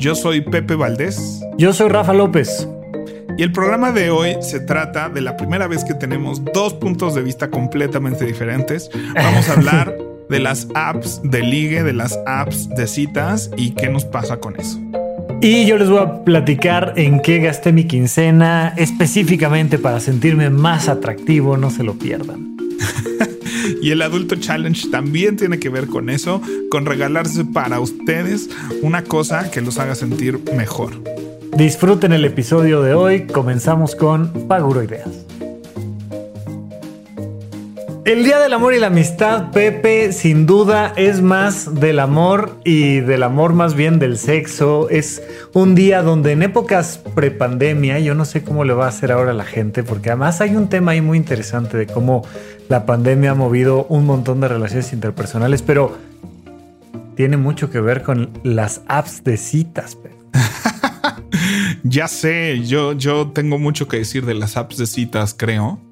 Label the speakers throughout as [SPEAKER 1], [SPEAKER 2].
[SPEAKER 1] Yo soy Pepe Valdés.
[SPEAKER 2] Yo soy Rafa López.
[SPEAKER 1] Y el programa de hoy se trata de la primera vez que tenemos dos puntos de vista completamente diferentes. Vamos a hablar de las apps de ligue, de las apps de citas y qué nos pasa con eso.
[SPEAKER 2] Y yo les voy a platicar en qué gasté mi quincena específicamente para sentirme más atractivo, no se lo pierdan.
[SPEAKER 1] y el adulto challenge también tiene que ver con eso, con regalarse para ustedes una cosa que los haga sentir mejor.
[SPEAKER 2] Disfruten el episodio de hoy, comenzamos con Paguro Ideas. El Día del Amor y la Amistad, Pepe, sin duda es más del amor y del amor más bien del sexo. Es un día donde en épocas prepandemia, yo no sé cómo le va a hacer ahora la gente, porque además hay un tema ahí muy interesante de cómo la pandemia ha movido un montón de relaciones interpersonales, pero tiene mucho que ver con las apps de citas.
[SPEAKER 1] ya sé, yo, yo tengo mucho que decir de las apps de citas, creo.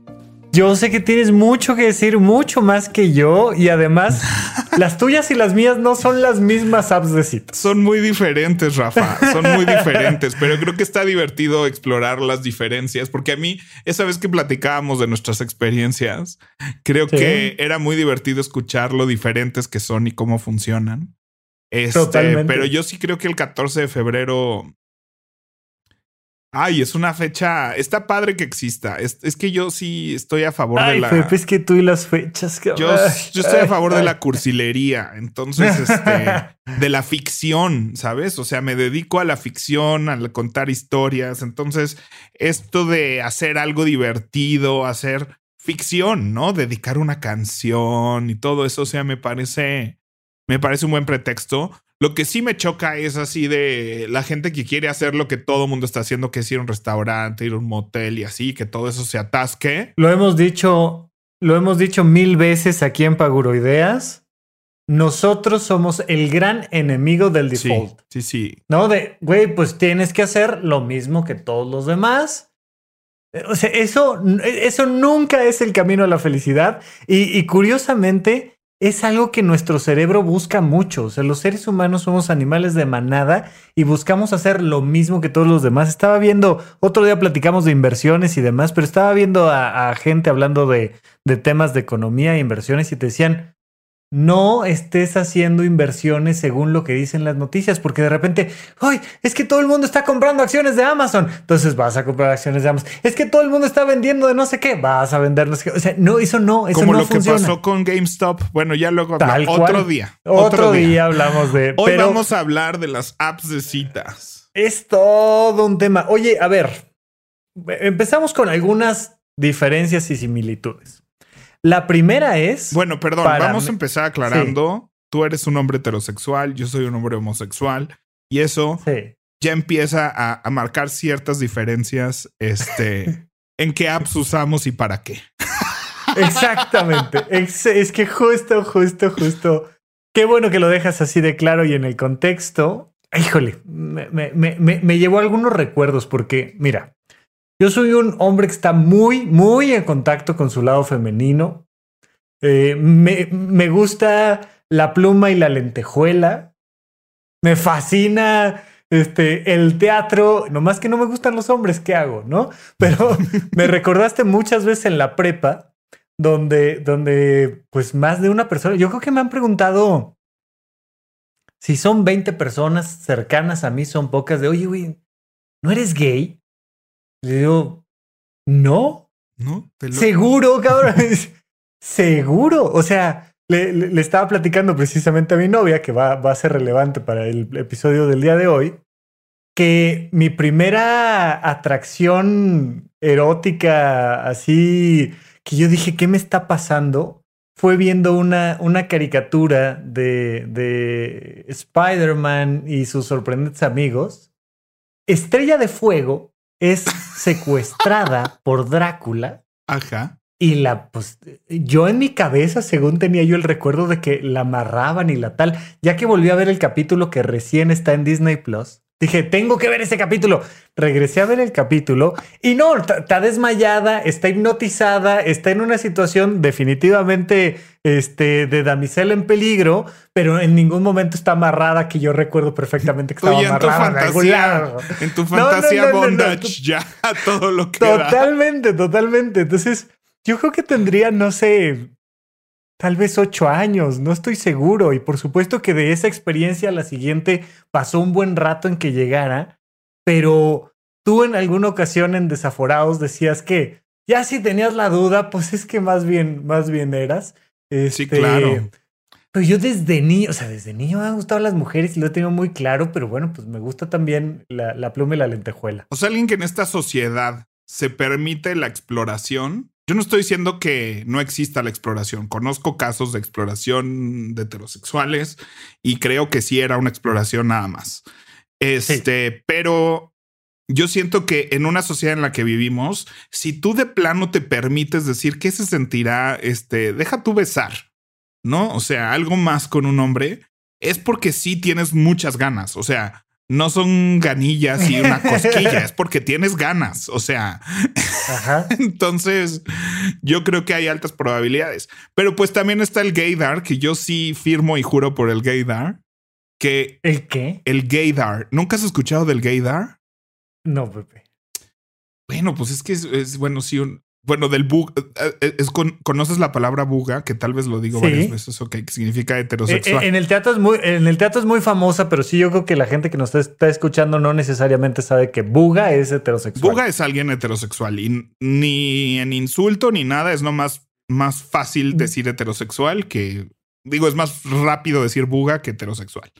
[SPEAKER 2] Yo sé que tienes mucho que decir, mucho más que yo, y además las tuyas y las mías no son las mismas apps de citas.
[SPEAKER 1] Son muy diferentes, Rafa, son muy diferentes, pero creo que está divertido explorar las diferencias, porque a mí, esa vez que platicábamos de nuestras experiencias, creo que era muy divertido escuchar lo diferentes que son y cómo funcionan. Este, pero yo sí creo que el 14 de febrero Ay, es una fecha. Está padre que exista. Es, que yo sí estoy a favor de la.
[SPEAKER 2] Pepe, es que tú y las fechas.
[SPEAKER 1] Yo, yo, estoy a favor de la cursilería. Entonces, este, de la ficción, ¿sabes? O sea, me dedico a la ficción, a contar historias. Entonces, esto de hacer algo divertido, hacer ficción, ¿no? Dedicar una canción y todo eso, o sea, me parece, me parece un buen pretexto. Lo que sí me choca es así de la gente que quiere hacer lo que todo el mundo está haciendo, que es ir a un restaurante, ir a un motel y así, que todo eso se atasque.
[SPEAKER 2] Lo hemos dicho, lo hemos dicho mil veces aquí en Paguroideas. Nosotros somos el gran enemigo del default.
[SPEAKER 1] Sí, sí.
[SPEAKER 2] No, de, güey, pues tienes que hacer lo mismo que todos los demás. O sea, eso, eso nunca es el camino a la felicidad. Y, y curiosamente, es algo que nuestro cerebro busca mucho. O sea, los seres humanos somos animales de manada y buscamos hacer lo mismo que todos los demás. Estaba viendo, otro día platicamos de inversiones y demás, pero estaba viendo a, gente hablando de, de temas de economía e inversiones y te decían, no estés haciendo inversiones según lo que dicen las noticias, porque de repente, ¡ay! Es que todo el mundo está comprando acciones de Amazon. Entonces vas a comprar acciones de Amazon. Es que todo el mundo está vendiendo de no sé qué. Vas a vender no sé qué. O sea, no, eso no. Eso
[SPEAKER 1] Como
[SPEAKER 2] lo
[SPEAKER 1] que pasó con GameStop. Bueno, ya luego otro día.
[SPEAKER 2] Otro, día. hablamos de.
[SPEAKER 1] Hoy vamos a hablar de las apps de citas.
[SPEAKER 2] Es todo un tema. Oye, a ver. Empezamos con algunas diferencias y similitudes. La primera es.
[SPEAKER 1] Bueno, perdón, vamos a empezar aclarando. Tú eres un hombre heterosexual, yo soy un hombre homosexual. Y eso ya empieza a, marcar ciertas diferencias este, en qué apps usamos y para qué.
[SPEAKER 2] Exactamente. Es, que justo, justo, justo. Qué bueno que lo dejas así de claro y en el contexto. Híjole, me, me, me llevó algunos recuerdos porque, mira, yo soy un hombre que está muy, muy en contacto con su lado femenino. Eh, me, gusta la pluma y la lentejuela. Me fascina este, el teatro. Nomás que no me gustan los hombres, ¿qué hago? ¿No? Pero me recordaste muchas veces en la prepa, donde, donde, pues más de una persona. Yo creo que me han preguntado si son 20 personas cercanas a mí, son pocas de, oye, güey, ¿no eres gay? Le digo, no.
[SPEAKER 1] No,
[SPEAKER 2] seguro, cabrón. seguro. O sea, le, estaba platicando precisamente a mi novia, que va, va a ser relevante para el episodio del día de hoy, que mi primera atracción erótica, así que yo dije, ¿qué me está pasando? Fue viendo una, una caricatura de, de Spider-Man y sus sorprendentes amigos Estrella de Fuego es secuestrada por Drácula.
[SPEAKER 1] Ajá.
[SPEAKER 2] Y la, pues, yo en mi cabeza, según tenía yo el recuerdo de que la amarraban y la tal, ya que volví a ver el capítulo que recién está en Disney Plus, Dije, tengo que ver ese capítulo. Regresé a ver el capítulo y no, está desmayada, está hipnotizada, está en una situación definitivamente este, de damisela en peligro, pero en ningún momento está amarrada, que yo recuerdo perfectamente que estaba amarrada.
[SPEAKER 1] En tu fantasía, en tu fantasía bondage, ya todo lo que.
[SPEAKER 2] Totalmente, totalmente. Entonces, yo creo que tendría, no sé, tal vez ocho años, no estoy seguro. Y por supuesto que de esa experiencia a la siguiente pasó un buen rato en que llegara, pero tú en alguna ocasión en Desaforados decías que ya si tenías la duda, pues es que más bien, más bien eras.
[SPEAKER 1] sí, claro. Este,
[SPEAKER 2] pero yo desde niño, o sea, desde niño me han gustado las mujeres y lo he tenido muy claro, pero bueno, pues me gusta también la, la pluma y la lentejuela.
[SPEAKER 1] O sea, alguien que en esta sociedad se permite la exploración, yo no estoy diciendo que no exista la exploración. Conozco casos de exploración de heterosexuales y creo que sí era una exploración nada más. Este, pero yo siento que en una sociedad en la que vivimos, si tú de plano te permites decir qué se sentirá, este, deja tú besar, ¿no? O sea, algo más con un hombre, es porque sí tienes muchas ganas. O sea, no son ganillas y una cosquilla, es porque tienes ganas. O sea, entonces yo creo que hay altas probabilidades. Pero pues también está el gaydar, que yo sí firmo y juro por el gaydar. Que
[SPEAKER 2] ¿El qué?
[SPEAKER 1] El gaydar. ¿Nunca has escuchado del gaydar?
[SPEAKER 2] No, Pepe.
[SPEAKER 1] Bueno, pues es que es, bueno, sí, un, bueno, del bug, eh, eh, es conoces la palabra buga, que tal vez lo digo varias veces, ok, que significa heterosexual.
[SPEAKER 2] En, el teatro es muy, en el teatro es muy famosa, pero sí yo creo que la gente que nos está, escuchando no necesariamente sabe que buga es heterosexual.
[SPEAKER 1] Buga es alguien heterosexual y ni en insulto ni nada, es nomás más fácil decir heterosexual que, digo, es más rápido decir buga que heterosexual.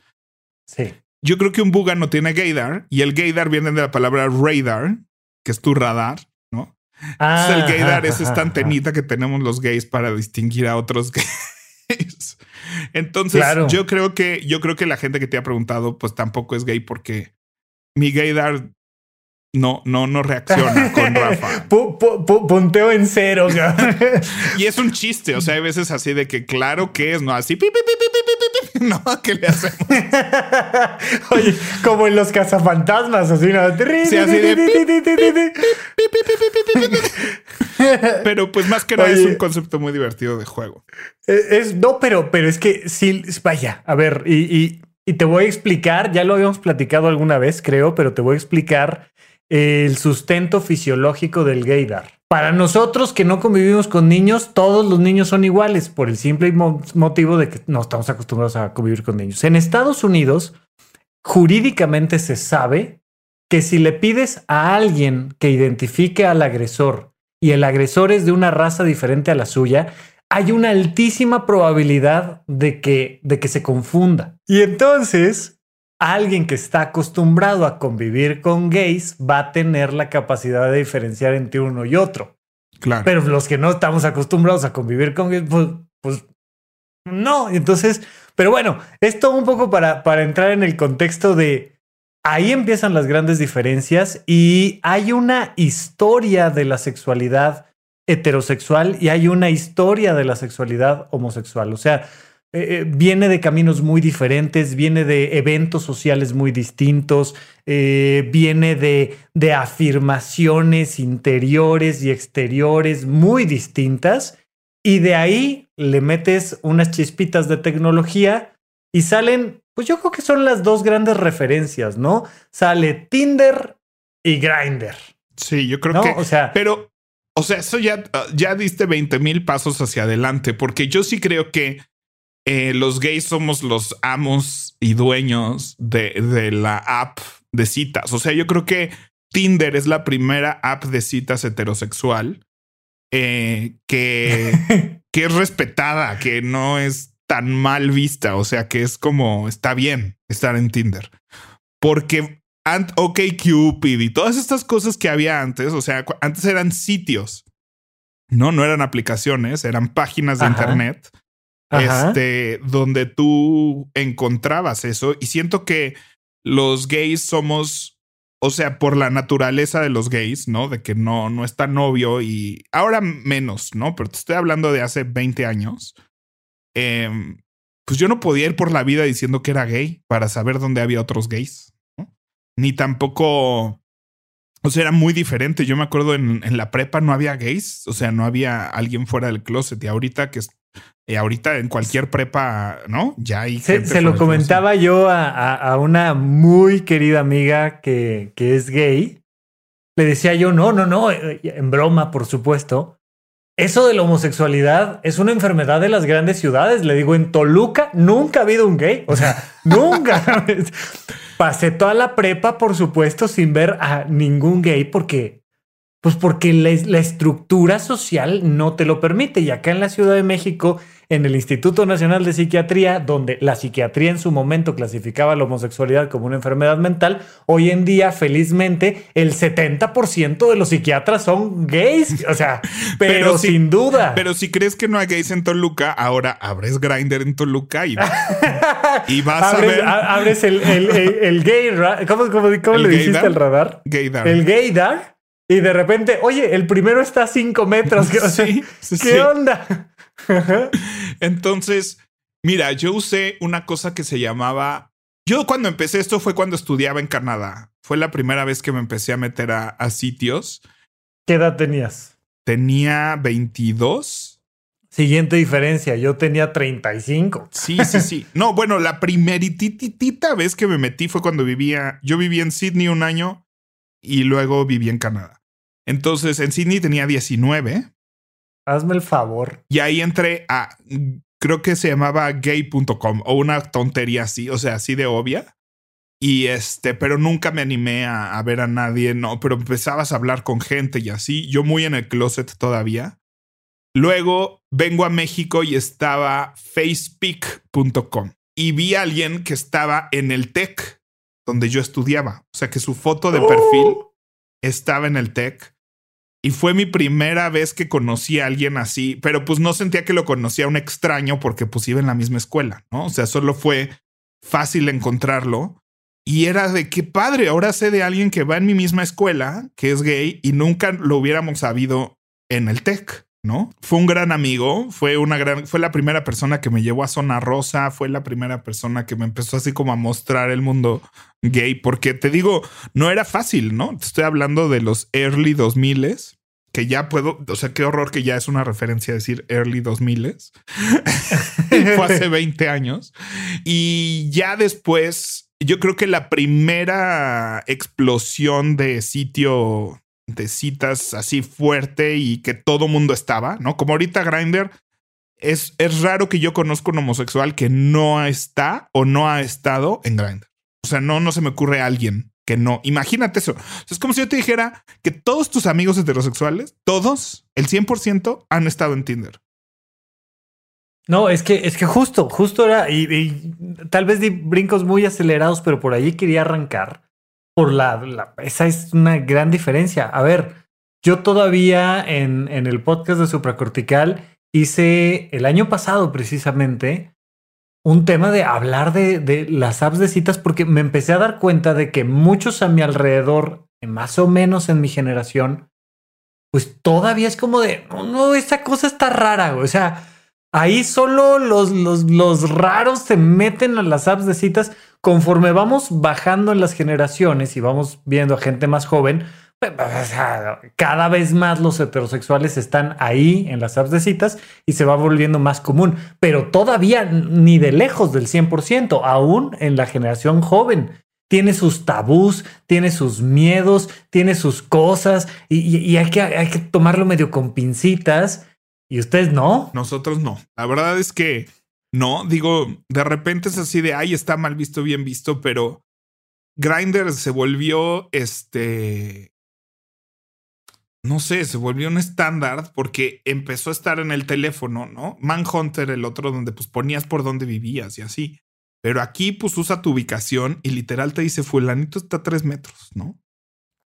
[SPEAKER 2] Sí.
[SPEAKER 1] Yo creo que un buga no tiene gaydar y el gaydar viene de la palabra radar, que es tu radar el gaydar es esta antenita que tenemos los gays para distinguir a otros gays. Entonces, yo creo que yo creo que la gente que te ha preguntado, pues tampoco es gay porque mi gaydar no, no, no reacciona con Rafa.
[SPEAKER 2] punteo en cero.
[SPEAKER 1] y es un chiste. O sea, hay veces así de que claro que es, no así. no, ¿qué le hacemos?
[SPEAKER 2] Oye, como en los cazafantasmas, así, ¿no? Sí, así de.
[SPEAKER 1] pero pues más que nada es un concepto muy divertido de juego.
[SPEAKER 2] Es, no, pero, pero es que sí, vaya, a ver, y, y te voy a explicar, ya lo habíamos platicado alguna vez, creo, pero te voy a explicar el sustento fisiológico del gaydar. Para nosotros que no convivimos con niños, todos los niños son iguales por el simple motivo de que no estamos acostumbrados a convivir con niños. En Estados Unidos, jurídicamente se sabe que si le pides a alguien que identifique al agresor y el agresor es de una raza diferente a la suya, hay una altísima probabilidad de que, de que se confunda. Y entonces, alguien que está acostumbrado a convivir con gays va a tener la capacidad de diferenciar entre uno y otro.
[SPEAKER 1] Claro.
[SPEAKER 2] Pero los que no estamos acostumbrados a convivir con gays, pues, pues no. Entonces, pero bueno, esto un poco para, para entrar en el contexto de ahí empiezan las grandes diferencias y hay una historia de la sexualidad heterosexual y hay una historia de la sexualidad homosexual. O sea, eh, eh, viene de caminos muy diferentes, viene de eventos sociales muy distintos, eh, viene de, de afirmaciones interiores y exteriores muy distintas. Y de ahí le metes unas chispitas de tecnología y salen, pues yo creo que son las dos grandes referencias, ¿no? Sale Tinder y Grindr.
[SPEAKER 1] Sí, yo creo que. O sea, pero, o sea, eso ya, ya diste 20 mil pasos hacia adelante, porque yo sí creo que eh, los gays somos los amos y dueños de, la app de citas. O sea, yo creo que Tinder es la primera app de citas heterosexual eh, que, que es respetada, que no es tan mal vista. O sea, que es como está bien estar en Tinder. Porque OK Cupid y todas estas cosas que había antes, o sea, antes eran sitios. No, no eran aplicaciones, eran páginas de internet este, donde tú encontrabas eso. Y siento que los gays somos o sea, por la naturaleza de los gays, ¿no? De que no, no está novio y ahora menos, ¿no? Pero te estoy hablando de hace 20 años. Em, pues yo no podía ir por la vida diciendo que era gay para saber dónde había otros gays, ¿no? Ni tampoco, o sea, era muy diferente. Yo me acuerdo en, en la prepa no había gays, o sea, no había alguien fuera del closet y ahorita que y ahorita en cualquier prepa, ¿no? Ya hay.
[SPEAKER 2] Se, se lo comentaba yo a, a, una muy querida amiga que, que es gay. Le decía yo, no, no, no, eh, en broma, por supuesto. Eso de la homosexualidad es una enfermedad de las grandes ciudades. Le digo, en Toluca nunca ha habido un gay. O sea, nunca. Pasé toda la prepa, por supuesto, sin ver a ningún gay porque, pues porque la, la estructura social no te lo permite. Y acá en la Ciudad de México en el Instituto Nacional de Psiquiatría, donde la psiquiatría en su momento clasificaba la homosexualidad como una enfermedad mental, hoy en día, felizmente, el 70% de los psiquiatras son gays. O sea, pero, sin duda.
[SPEAKER 1] Pero si crees que no hay gays en Toluca, ahora abres Grinder en Toluca y, y vas
[SPEAKER 2] abres,
[SPEAKER 1] a ver.
[SPEAKER 2] Abres el, el, el, gay. ¿Cómo, cómo, cómo le dijiste al radar?
[SPEAKER 1] Gaydar.
[SPEAKER 2] El gaydar. Y de repente, oye, el primero está a 5 metros.
[SPEAKER 1] Sí,
[SPEAKER 2] ¿Qué sí. onda?
[SPEAKER 1] Entonces, mira, yo usé una cosa que se llamaba. Yo cuando empecé esto fue cuando estudiaba en Canadá. Fue la primera vez que me empecé a meter a, a sitios.
[SPEAKER 2] ¿Qué edad tenías?
[SPEAKER 1] Tenía 22.
[SPEAKER 2] Siguiente diferencia, yo tenía 35.
[SPEAKER 1] Sí, sí, sí. No, bueno, la primeritita vez que me metí fue cuando vivía, yo vivía en Sydney un año y luego viví en Canadá. Entonces, en Sydney tenía 19
[SPEAKER 2] Hazme el favor.
[SPEAKER 1] Y ahí entré a, creo que se llamaba gay.com o una tontería así, o sea, así de obvia. Y este, pero nunca me animé a, a, ver a nadie, no, pero empezabas a hablar con gente y así, yo muy en el closet todavía. Luego vengo a México y estaba facepic.com y vi a alguien que estaba en el TEC donde yo estudiaba, o sea que su foto de perfil
[SPEAKER 2] Oh.
[SPEAKER 1] estaba en el TEC y fue mi primera vez que conocí a alguien así, pero pues no sentía que lo conocía un extraño porque pues iba en la misma escuela, ¿no? O sea, solo fue fácil encontrarlo. Y era de qué padre, ahora sé de alguien que va en mi misma escuela, que es gay, y nunca lo hubiéramos sabido en el TEC, ¿no? Fue un gran amigo, fue una gran, fue la primera persona que me llevó a Zona Rosa, fue la primera persona que me empezó así como a mostrar el mundo gay, porque te digo, no era fácil, ¿no? Te estoy hablando de los early 2000 que ya puedo, o sea, qué horror que ya es una referencia decir early 2000 fue hace 20 años. Y ya después, yo creo que la primera explosión de sitio citas así fuerte y que todo mundo estaba, ¿no? Como ahorita Grinder es, es raro que yo conozca un homosexual que no está o no ha estado en Grindr. O sea, no, no se me ocurre a alguien que no. Imagínate eso. Es como si yo te dijera que todos tus amigos heterosexuales, todos, el 100% han estado en Tinder.
[SPEAKER 2] No, es que, es que justo, justo era, y, y tal vez di brincos muy acelerados, pero por allí quería arrancar. Por la, esa es una gran diferencia. A ver, yo todavía en, el podcast de Supracortical hice el año pasado precisamente un tema de hablar de, las apps de citas porque me empecé a dar cuenta de que muchos a mi alrededor, más o menos en mi generación, pues todavía es como de, no, no esa cosa está rara, o sea, ahí solo los, los, los raros se meten a las apps de citas conforme vamos bajando en las generaciones y vamos viendo a gente más joven, cada vez más los heterosexuales están ahí en las apps de citas y se va volviendo más común, pero todavía ni de lejos del 100%, aún en la generación joven. Tiene sus tabús, tiene sus miedos, tiene sus cosas y, y, y hay, que, hay que tomarlo medio con pincitas. ¿Y ustedes no?
[SPEAKER 1] Nosotros no. La verdad es que no. Digo, de repente es así de, ay, está mal visto, bien visto, pero Grindr se volvió este no sé, se volvió un estándar porque empezó a estar en el teléfono, ¿no? Manhunter, el otro donde pues ponías por dónde vivías y así. Pero aquí pues usa tu ubicación y literal te dice fulanito está a tres metros, ¿no?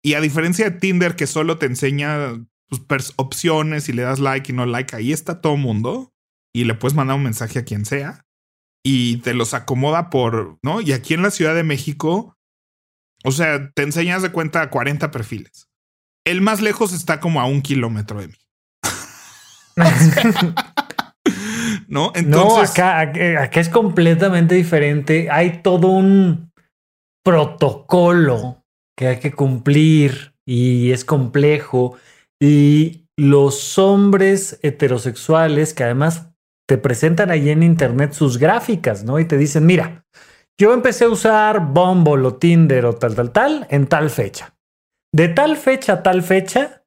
[SPEAKER 1] Y a diferencia de Tinder que solo te enseña pues, opciones y le das like y no like, ahí está todo mundo y le puedes mandar un mensaje a quien sea y te los acomoda por, ¿no? Y aquí en la Ciudad de México O sea, te enseñas de cuenta a 40 perfiles. El más lejos está como a un kilómetro de mí. ¿No?
[SPEAKER 2] Entonces. No, acá, acá es completamente diferente. Hay todo un protocolo que hay que cumplir y es complejo. Y los hombres heterosexuales que además te presentan ahí en internet sus gráficas, ¿no? Y te dicen, mira, yo empecé a usar Bumble o Tinder o tal, tal, tal en tal fecha. De tal fecha a tal fecha,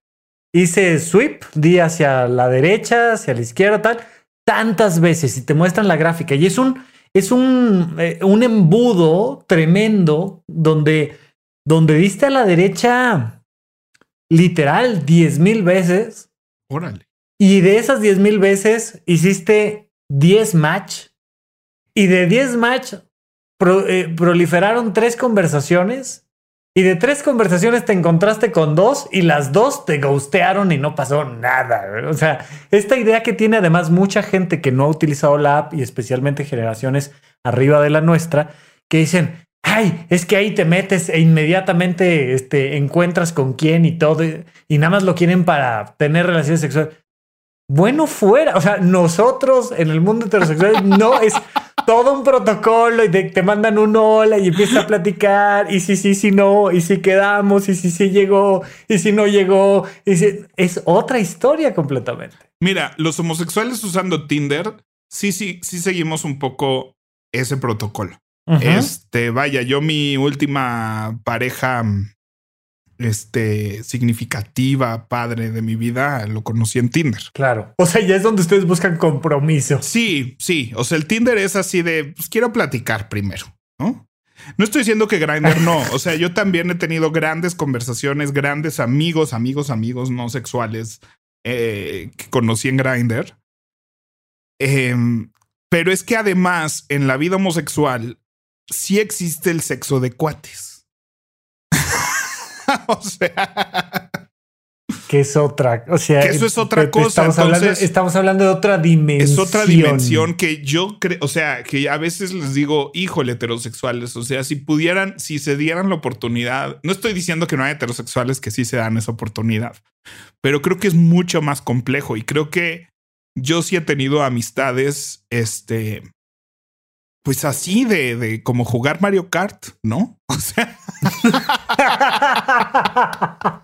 [SPEAKER 2] hice sweep, di hacia la derecha, hacia la izquierda, tal, tantas veces y te muestran la gráfica. Y es un, es un, eh, un embudo tremendo donde, donde diste a la derecha literal 10 mil veces.
[SPEAKER 1] Órale.
[SPEAKER 2] Y de esas 10 mil veces hiciste 10 match. Y de 10 match eh, proliferaron tres conversaciones. Y de tres conversaciones te encontraste con dos y las dos te ghostearon y no pasó nada. O sea, esta idea que tiene además mucha gente que no ha utilizado la app y especialmente generaciones arriba de la nuestra, que dicen, ay, es que ahí te metes e inmediatamente este, encuentras con quién y todo, y, nada más lo quieren para tener relaciones sexuales. Bueno, fuera. O sea, nosotros en el mundo heterosexual no es todo un protocolo y te, mandan un hola y empiezas a platicar. Y si sí, si no, y si quedamos, y si sí llegó, y si no llegó. Y si, es otra historia completamente.
[SPEAKER 1] Mira, los homosexuales usando Tinder, sí, sí, sí seguimos un poco ese protocolo. Este, vaya, yo mi última pareja este, significativa, padre de mi vida, lo conocí en Tinder.
[SPEAKER 2] Claro. O sea, ya es donde ustedes buscan compromiso.
[SPEAKER 1] Sí, sí. O sea, el Tinder es así de, pues quiero platicar primero, ¿no? No estoy diciendo que Grindr no. O sea, yo también he tenido grandes conversaciones, grandes amigos, amigos, amigos no sexuales eh, que conocí en Grindr. Em, pero es que además en la vida homosexual sí existe el sexo de cuates. o sea.
[SPEAKER 2] Que es otra, o sea,
[SPEAKER 1] eso es otra cosa.
[SPEAKER 2] Estamos, hablando, estamos hablando de otra dimensión.
[SPEAKER 1] Es otra dimensión que yo creo, o sea, que a veces les digo, híjole, heterosexuales, o sea, si pudieran, si se dieran la oportunidad, no estoy diciendo que no hay heterosexuales que sí se dan esa oportunidad, pero creo que es mucho más complejo y creo que yo sí he tenido amistades, este, pues así de, de como jugar Mario Kart, ¿no? O sea.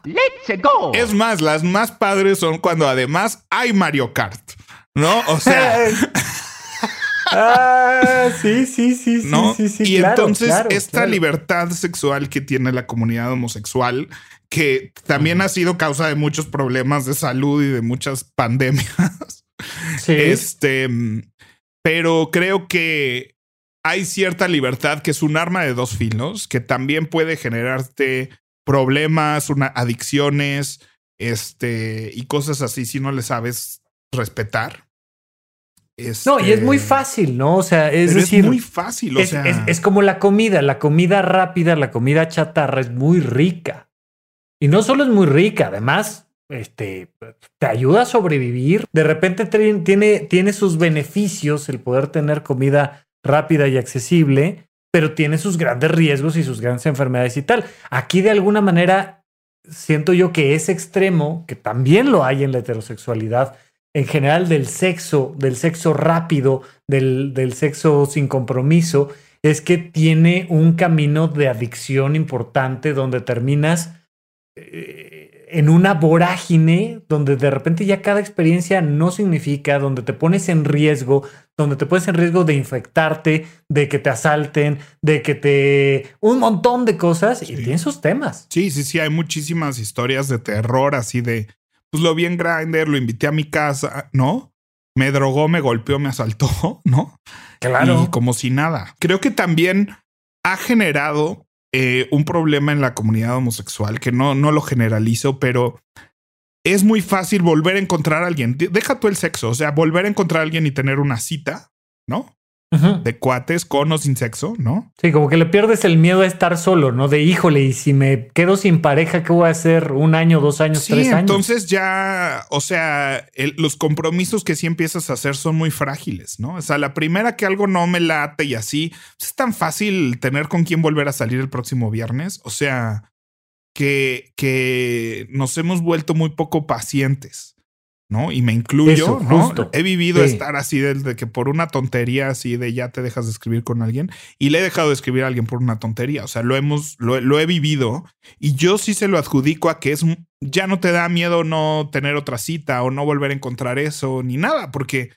[SPEAKER 1] Let's go. Es más, las más padres son cuando además hay Mario Kart, ¿no? O sea.
[SPEAKER 2] ah, sí, sí, sí,
[SPEAKER 1] ¿no?
[SPEAKER 2] sí, sí,
[SPEAKER 1] Y entonces esta libertad sexual que tiene la comunidad homosexual, que también ha sido causa de muchos problemas de salud y de muchas pandemias. Sí. Este, pero creo que hay cierta libertad que es un arma de dos filos que también puede generarte problemas, una, adicciones, este, y cosas así si no le sabes respetar.
[SPEAKER 2] No, y es muy este, fácil, ¿no? O sea, es decir,
[SPEAKER 1] muy fácil. O
[SPEAKER 2] es,
[SPEAKER 1] sea,
[SPEAKER 2] es, como la comida, la comida rápida, la comida chatarra es muy rica. Y no solo es muy rica, además, este, te ayuda a sobrevivir. De repente tiene, tiene sus beneficios el poder tener comida rápida y accesible, pero tiene sus grandes riesgos y sus grandes enfermedades y tal. Aquí de alguna manera siento yo que ese extremo, que también lo hay en la heterosexualidad, en general del sexo, del sexo rápido, del, del sexo sin compromiso, es que tiene un camino de adicción importante donde terminas... Eh, en una vorágine donde de repente ya cada experiencia no significa, donde te pones en riesgo, donde te pones en riesgo de infectarte, de que te asalten, de que te... un montón de cosas y tiene sus temas.
[SPEAKER 1] Sí, sí, sí, hay muchísimas historias de terror así de, pues lo vi en Grindr, lo invité a mi casa, ¿no? Me drogó, me golpeó, me asaltó, ¿no?
[SPEAKER 2] Claro.
[SPEAKER 1] Y como si nada. Creo que también ha generado eh, un problema en la comunidad homosexual, que no, no lo generalizo, pero es muy fácil volver a encontrar a alguien. Deja tú el sexo, o sea, volver a encontrar a alguien y tener una cita, ¿no? De cuates con o sin sexo, ¿no?
[SPEAKER 2] Sí, como que le pierdes el miedo a estar solo, ¿no? De híjole, y si me quedo sin pareja, ¿qué voy a hacer? ¿Un año, dos años, tres años?
[SPEAKER 1] Entonces ya, o sea, los compromisos que sí empiezas a hacer son muy frágiles, ¿no? O sea, la primera que algo no me late y así, pues, es tan fácil tener con quién volver a salir el próximo viernes. O sea, que, que nos hemos vuelto muy poco pacientes. ¿No? Y me incluyo, ¿no? He vivido estar así desde que por una tontería así de ya te dejas de escribir con alguien y le he dejado de escribir a alguien por una tontería. O sea, lo hemos, lo, he vivido y yo sí se lo adjudico a que es ya no te da miedo no tener otra cita o no volver a encontrar eso ni nada, porque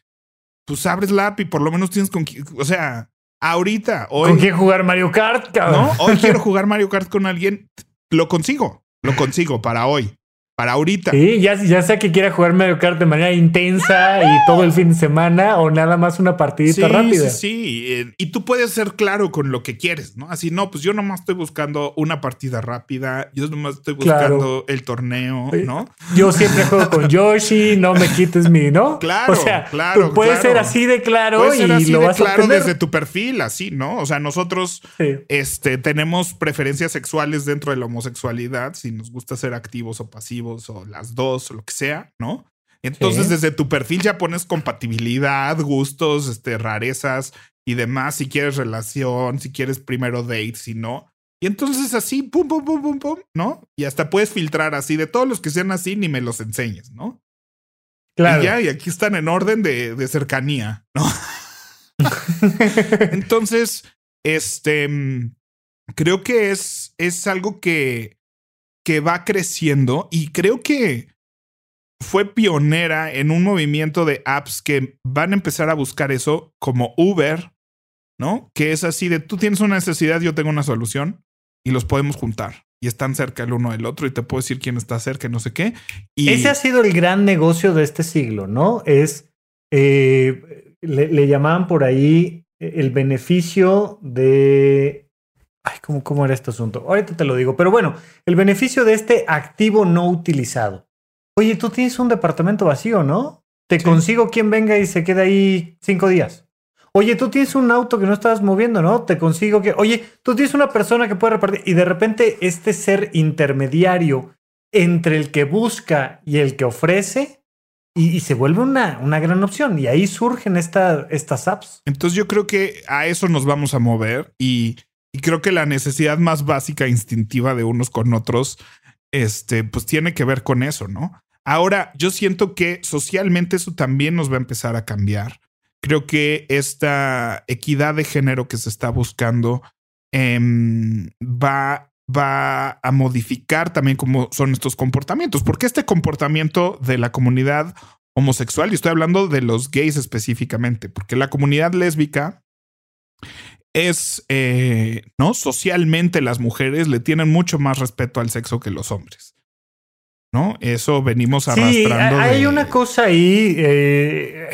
[SPEAKER 1] pues abres la app y por lo menos tienes con, o sea, ahorita hoy.
[SPEAKER 2] ¿Con quién jugar Mario Kart?
[SPEAKER 1] No, hoy quiero jugar Mario Kart con alguien, lo consigo, lo consigo para hoy para ahorita.
[SPEAKER 2] Sí, ya, ya sea que quiera jugar Mario Kart de manera intensa y todo el fin de semana o nada más una partidita rápida.
[SPEAKER 1] Sí, sí, eh, y tú puedes ser claro con lo que quieres, ¿no? Así, no, pues yo nomás estoy buscando una partida rápida, yo nomás estoy buscando el torneo, ¿no?
[SPEAKER 2] Yo siempre juego con Yoshi, no me quites mi, ¿no?
[SPEAKER 1] Claro, o sea, claro.
[SPEAKER 2] Puede ser así de claro y lo vas claro
[SPEAKER 1] desde tu perfil, así, ¿no? O sea, nosotros este, tenemos preferencias sexuales dentro de la homosexualidad, si nos gusta ser activos o pasivos o las dos o lo que sea, ¿no? Entonces desde tu perfil ya pones compatibilidad, gustos, este, rarezas y demás, si quieres relación, si quieres primero date, si no. Y entonces así, pum, pum, pum, pum, pum, ¿no? Y hasta puedes filtrar así, de todos los que sean así, ni me los enseñes, ¿no? Claro. Y ya, y aquí están en orden de, de cercanía, ¿no? entonces, este, mm, creo que es, es algo que, que va creciendo y creo que fue pionera en un movimiento de apps que van a empezar a buscar eso como Uber, ¿no? Que es así de tú tienes una necesidad, yo tengo una solución y los podemos juntar y están cerca el uno del otro y te puedo decir quién está cerca, no sé qué. Y...
[SPEAKER 2] Ese ha sido el gran negocio de este siglo, ¿no? Es, eh, le, llamaban por ahí el beneficio de Ay, ¿cómo, ¿cómo era este asunto? Ahorita te lo digo. Pero bueno, el beneficio de este activo no utilizado. Oye, tú tienes un departamento vacío, ¿no? Te consigo quien venga y se quede ahí cinco días. Oye, tú tienes un auto que no estás moviendo, ¿no? Te consigo que. Oye, tú tienes una persona que puede repartir. Y de repente, este ser intermediario entre el que busca y el que ofrece. Y, se vuelve una, una, gran opción. Y ahí surgen estas apps.
[SPEAKER 1] Entonces, yo creo que a eso nos vamos a mover. Y y creo que la necesidad más básica, instintiva de unos con otros, este, pues tiene que ver con eso, ¿no? Ahora, yo siento que socialmente eso también nos va a empezar a cambiar. Creo que esta equidad de género que se está buscando em, va, va a modificar también cómo son estos comportamientos, porque este comportamiento de la comunidad homosexual, y estoy hablando de los gays específicamente, porque la comunidad lésbica es, eh, ¿no? Socialmente las mujeres le tienen mucho más respeto al sexo que los hombres. ¿No? Eso venimos arrastrando.
[SPEAKER 2] Sí, hay una cosa ahí. Eh,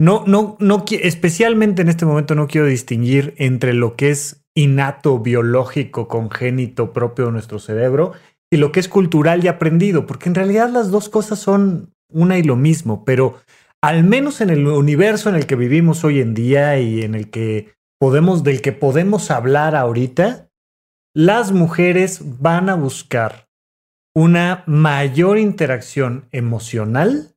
[SPEAKER 2] no, no, no, especialmente en este momento no quiero distinguir entre lo que es innato, biológico, congénito, propio de nuestro cerebro y lo que es cultural y aprendido, porque en realidad las dos cosas son una y lo mismo, pero al menos en el universo en el que vivimos hoy en día y en el que podemos, del que podemos hablar ahorita, las mujeres van a buscar una mayor interacción emocional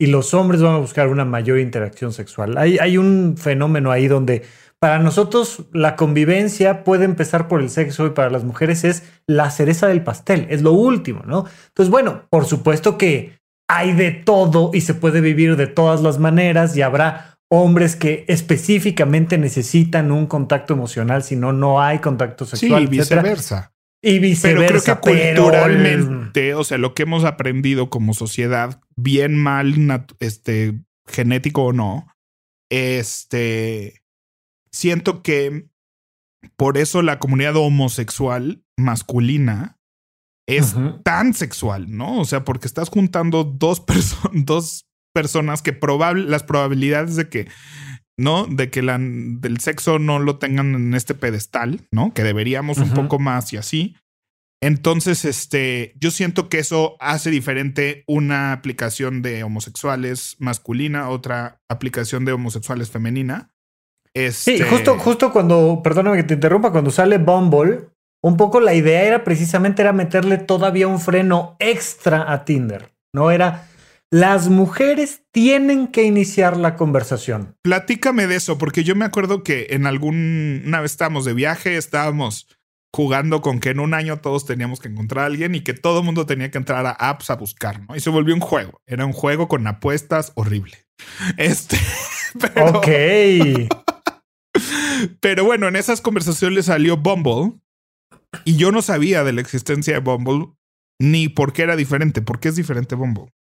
[SPEAKER 2] y los hombres van a buscar una mayor interacción sexual. Hay, hay un fenómeno ahí donde para nosotros la convivencia puede empezar por el sexo y para las mujeres es la cereza del pastel, es lo último, ¿no? Entonces, bueno, por supuesto que hay de todo y se puede vivir de todas las maneras y habrá hombres que específicamente necesitan un contacto emocional, si no, no hay contacto sexual.
[SPEAKER 1] Sí, y viceversa.
[SPEAKER 2] Y viceversa.
[SPEAKER 1] Pero creo que culturalmente, o sea, lo que hemos aprendido como sociedad, bien mal, este, genético o no, este, siento que por eso la comunidad homosexual masculina es tan sexual, ¿no? O sea, porque estás juntando dos, dos personas que probable, las probabilidades de que, ¿no? De que la, del sexo no lo tengan en este pedestal, ¿no? Que deberíamos un poco más y así. Entonces, este, yo siento que eso hace diferente una aplicación de homosexuales masculina, otra aplicación de homosexuales femenina, Este...
[SPEAKER 2] Sí, justo, justo cuando, perdóname que te interrumpa, cuando sale Bumble, un poco la idea era precisamente era meterle todavía un freno extra a Tinder. No era las mujeres tienen que iniciar la conversación.
[SPEAKER 1] Platícame de eso, porque yo me acuerdo que en algún una vez estábamos de viaje, estábamos jugando con que en un año todos teníamos que encontrar a alguien y que todo el mundo tenía que entrar a apps a buscar, ¿no? Y se volvió un juego. Era un juego con apuestas horrible. Este.
[SPEAKER 2] Pero, ok.
[SPEAKER 1] pero bueno, en esas conversaciones salió Bumble y yo no sabía de la existencia de Bumble ni por qué era diferente. ¿Por qué es diferente Bumble?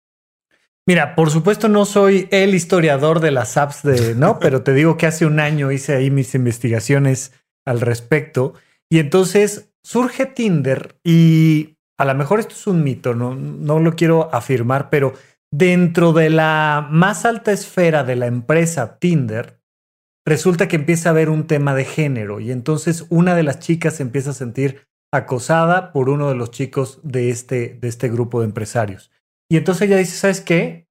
[SPEAKER 2] Mira, por supuesto no soy el historiador de las apps de, ¿no? Pero te digo que hace un año hice ahí mis investigaciones al respecto. Y entonces surge Tinder y a lo mejor esto es un mito, no, no lo quiero afirmar, pero dentro de la más alta esfera de la empresa Tinder, resulta que empieza a haber un tema de género y entonces una de las chicas se empieza a sentir acosada por uno de los chicos de este, de este grupo de empresarios. Y entonces ella dice, ¿sabes qué?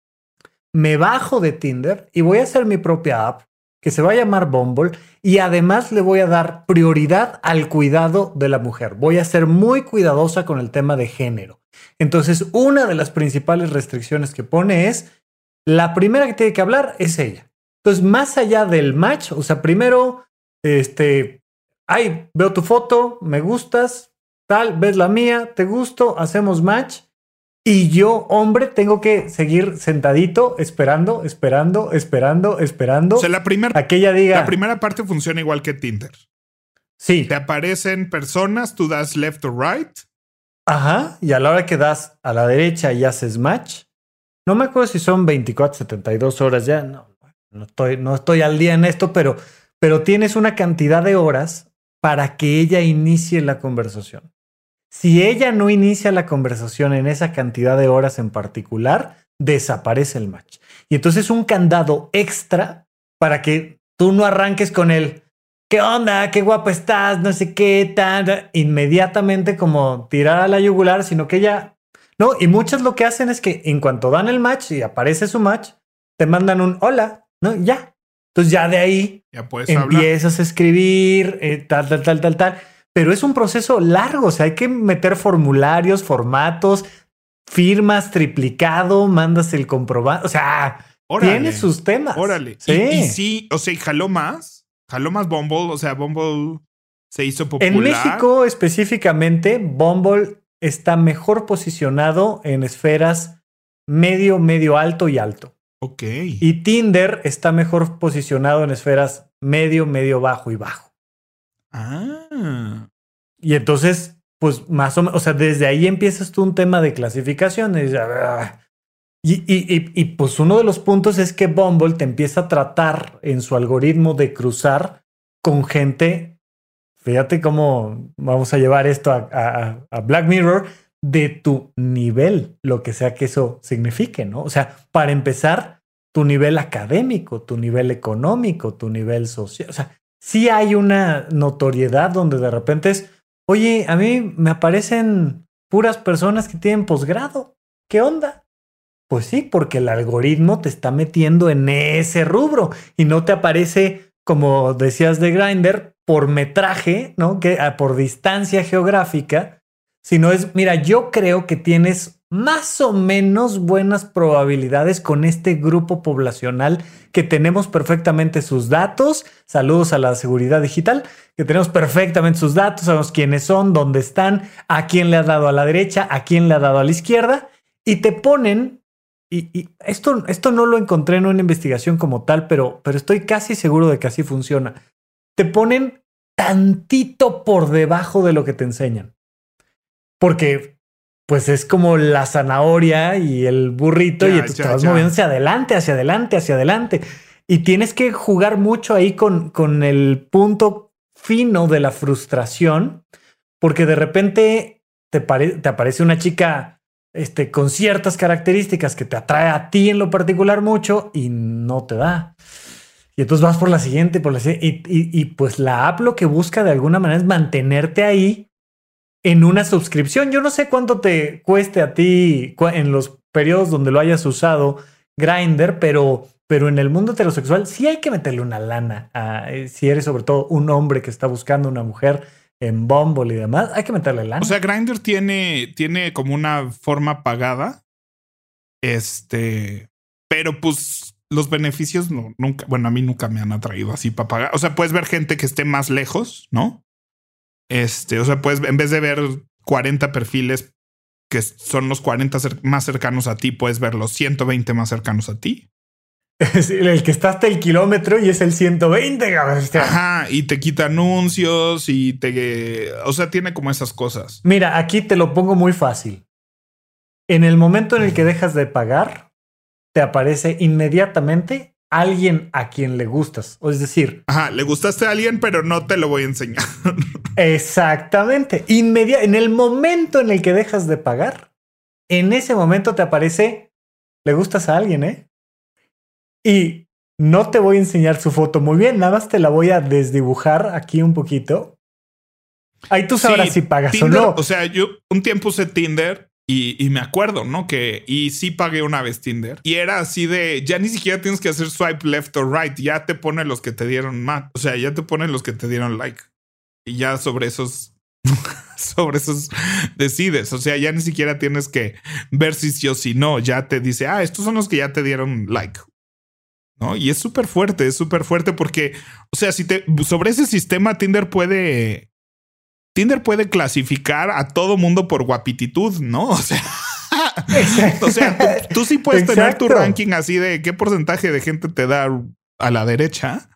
[SPEAKER 2] Me bajo de Tinder y voy a hacer mi propia app que se va a llamar Bumble y además le voy a dar prioridad al cuidado de la mujer. Voy a ser muy cuidadosa con el tema de género. Entonces, una de las principales restricciones que pone es, la primera que tiene que hablar es ella. Entonces, más allá del match, o sea, primero, este, ay, veo tu foto, me gustas, tal, ves la mía, te gusto, hacemos match y yo, hombre, tengo que seguir sentadito, esperando, esperando, esperando, esperando.
[SPEAKER 1] O sea, la primera,
[SPEAKER 2] aquella diga.
[SPEAKER 1] La primera parte funciona igual que Tinder.
[SPEAKER 2] Sí.
[SPEAKER 1] Te aparecen personas, tú das left o right.
[SPEAKER 2] Ajá. Y a la hora que das a la derecha y haces match, no me acuerdo si son 24, 72 horas ya. No, no estoy, no estoy al día en esto, pero, pero tienes una cantidad de horas para que ella inicie la conversación. Si ella no inicia la conversación en esa cantidad de horas en particular, desaparece el match. Y entonces un candado extra para que tú no arranques con él. ¿Qué onda? ¿Qué guapo estás? No sé qué, tan. Inmediatamente como tirar a la yugular, sino que ella. No, y muchas lo que hacen es que en cuanto dan el match y aparece su match, te mandan un hola, ¿no? Ya. Entonces ya de ahí
[SPEAKER 1] ya
[SPEAKER 2] empiezas a escribir, eh, tal, tal, tal, tal, tal pero es un proceso largo, o sea, hay que meter formularios, formatos, firmas, triplicado, mandas el comprobante, o sea, tiene sus temas.
[SPEAKER 1] Órale. Sí. Y, sí, o sea, jaló más, jaló más Bumble, o sea, Bumble se hizo popular.
[SPEAKER 2] En México específicamente, Bumble está mejor posicionado en esferas medio, medio alto y alto.
[SPEAKER 1] Ok.
[SPEAKER 2] Y Tinder está mejor posicionado en esferas medio, medio bajo y bajo.
[SPEAKER 1] Ah.
[SPEAKER 2] Y entonces, pues más o menos, o sea, desde ahí empiezas tú un tema de clasificaciones. Y, y, y, pues uno de los puntos es que Bumble te empieza a tratar en su algoritmo de cruzar con gente. Fíjate cómo vamos a llevar esto a, a Black Mirror de tu nivel, lo que sea que eso signifique, ¿no? O sea, para empezar, tu nivel académico, tu nivel económico, tu nivel social. O sea, sí hay una notoriedad donde de repente es, oye, a mí me aparecen puras personas que tienen posgrado. ¿Qué onda? Pues sí, porque el algoritmo te está metiendo en ese rubro y no te aparece, como decías de Grinder, por metraje, ¿no? Que ah, por distancia geográfica, sino es, mira, yo creo que tienes más o menos buenas probabilidades con este grupo poblacional que tenemos perfectamente sus datos. Saludos a la seguridad digital, que tenemos perfectamente sus datos, sabemos quiénes son, dónde están, a quién le ha dado a la derecha, a quién le ha dado a la izquierda, y te ponen, y, esto, esto no lo encontré en una investigación como tal, pero, pero estoy casi seguro de que así funciona. Te ponen tantito por debajo de lo que te enseñan. Porque pues es como la zanahoria y el burrito y tú te vas moviendo hacia adelante, hacia adelante, hacia adelante. Y tienes que jugar mucho ahí con, con el punto fino de la frustración, porque de repente te, te aparece una chica este, con ciertas características que te atrae a ti en lo particular mucho y no te da. Y entonces vas por la siguiente, por la siguiente, y, y, y pues la app lo que busca de alguna manera es mantenerte ahí en una suscripción. Yo no sé cuánto te cueste a ti en los periodos donde lo hayas usado Grinder, pero, pero en el mundo heterosexual sí hay que meterle una lana. Eh, si eres sobre todo un hombre que está buscando una mujer en Bumble y demás, hay que meterle lana.
[SPEAKER 1] O sea, Grinder tiene, tiene como una forma pagada. Este, pero pues los beneficios no, nunca, bueno, a mí nunca me han atraído así para pagar. O sea, puedes ver gente que esté más lejos, ¿no? Este, o sea, puedes, en vez de ver 40 perfiles que son los 40 más cercanos a ti, puedes ver los 120 más cercanos a ti.
[SPEAKER 2] el que está hasta el kilómetro y es el 120,
[SPEAKER 1] Ajá, y te quita anuncios y te... O sea, tiene como esas cosas.
[SPEAKER 2] Mira, aquí te lo pongo muy fácil. En el momento en el que dejas de pagar, te aparece inmediatamente alguien a quien le gustas. O es decir...
[SPEAKER 1] Ajá, le gustaste a alguien, pero no te lo voy a enseñar.
[SPEAKER 2] exactamente. Inmedia en el momento en el que dejas de pagar, en ese momento te aparece, le gustas a alguien, ¿eh? Y no te voy a enseñar su foto muy bien, nada más te la voy a desdibujar aquí un poquito. Ahí tú sabrás si pagas o no.
[SPEAKER 1] O sea, yo un tiempo usé Tinder y, me acuerdo, ¿no? Que y sí pagué una vez Tinder y era así de ya ni siquiera tienes que hacer swipe left or right, ya te pone los que te dieron más, o sea, ya te ponen los que te dieron like y ya sobre esos sobre esos decides. O sea, ya ni siquiera tienes que ver si sí o si no. Ya te dice, ah, estos son los que ya te dieron like. ¿No? Y es súper fuerte, es súper fuerte porque, o sea, si te sobre ese sistema, Tinder puede Tinder puede clasificar a todo mundo por guapititud, ¿no? O sea, o sea tú, sí puedes tener tu ranking así de qué porcentaje de gente te da a la derecha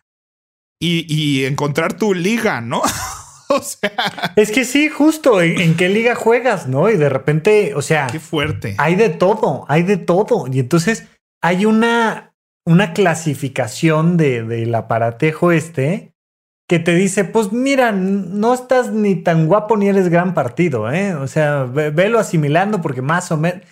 [SPEAKER 1] y, encontrar tu liga, ¿no? o sea,
[SPEAKER 2] es que sí, justo en, qué liga juegas, ¿no? Y de repente, o sea,
[SPEAKER 1] qué fuerte.
[SPEAKER 2] Hay de todo, hay de todo. Y entonces hay una, una clasificación de, del aparatejo este que te dice, pues mira, no estás ni tan guapo ni eres gran partido, ¿eh? O sea, velo asimilando porque más o menos...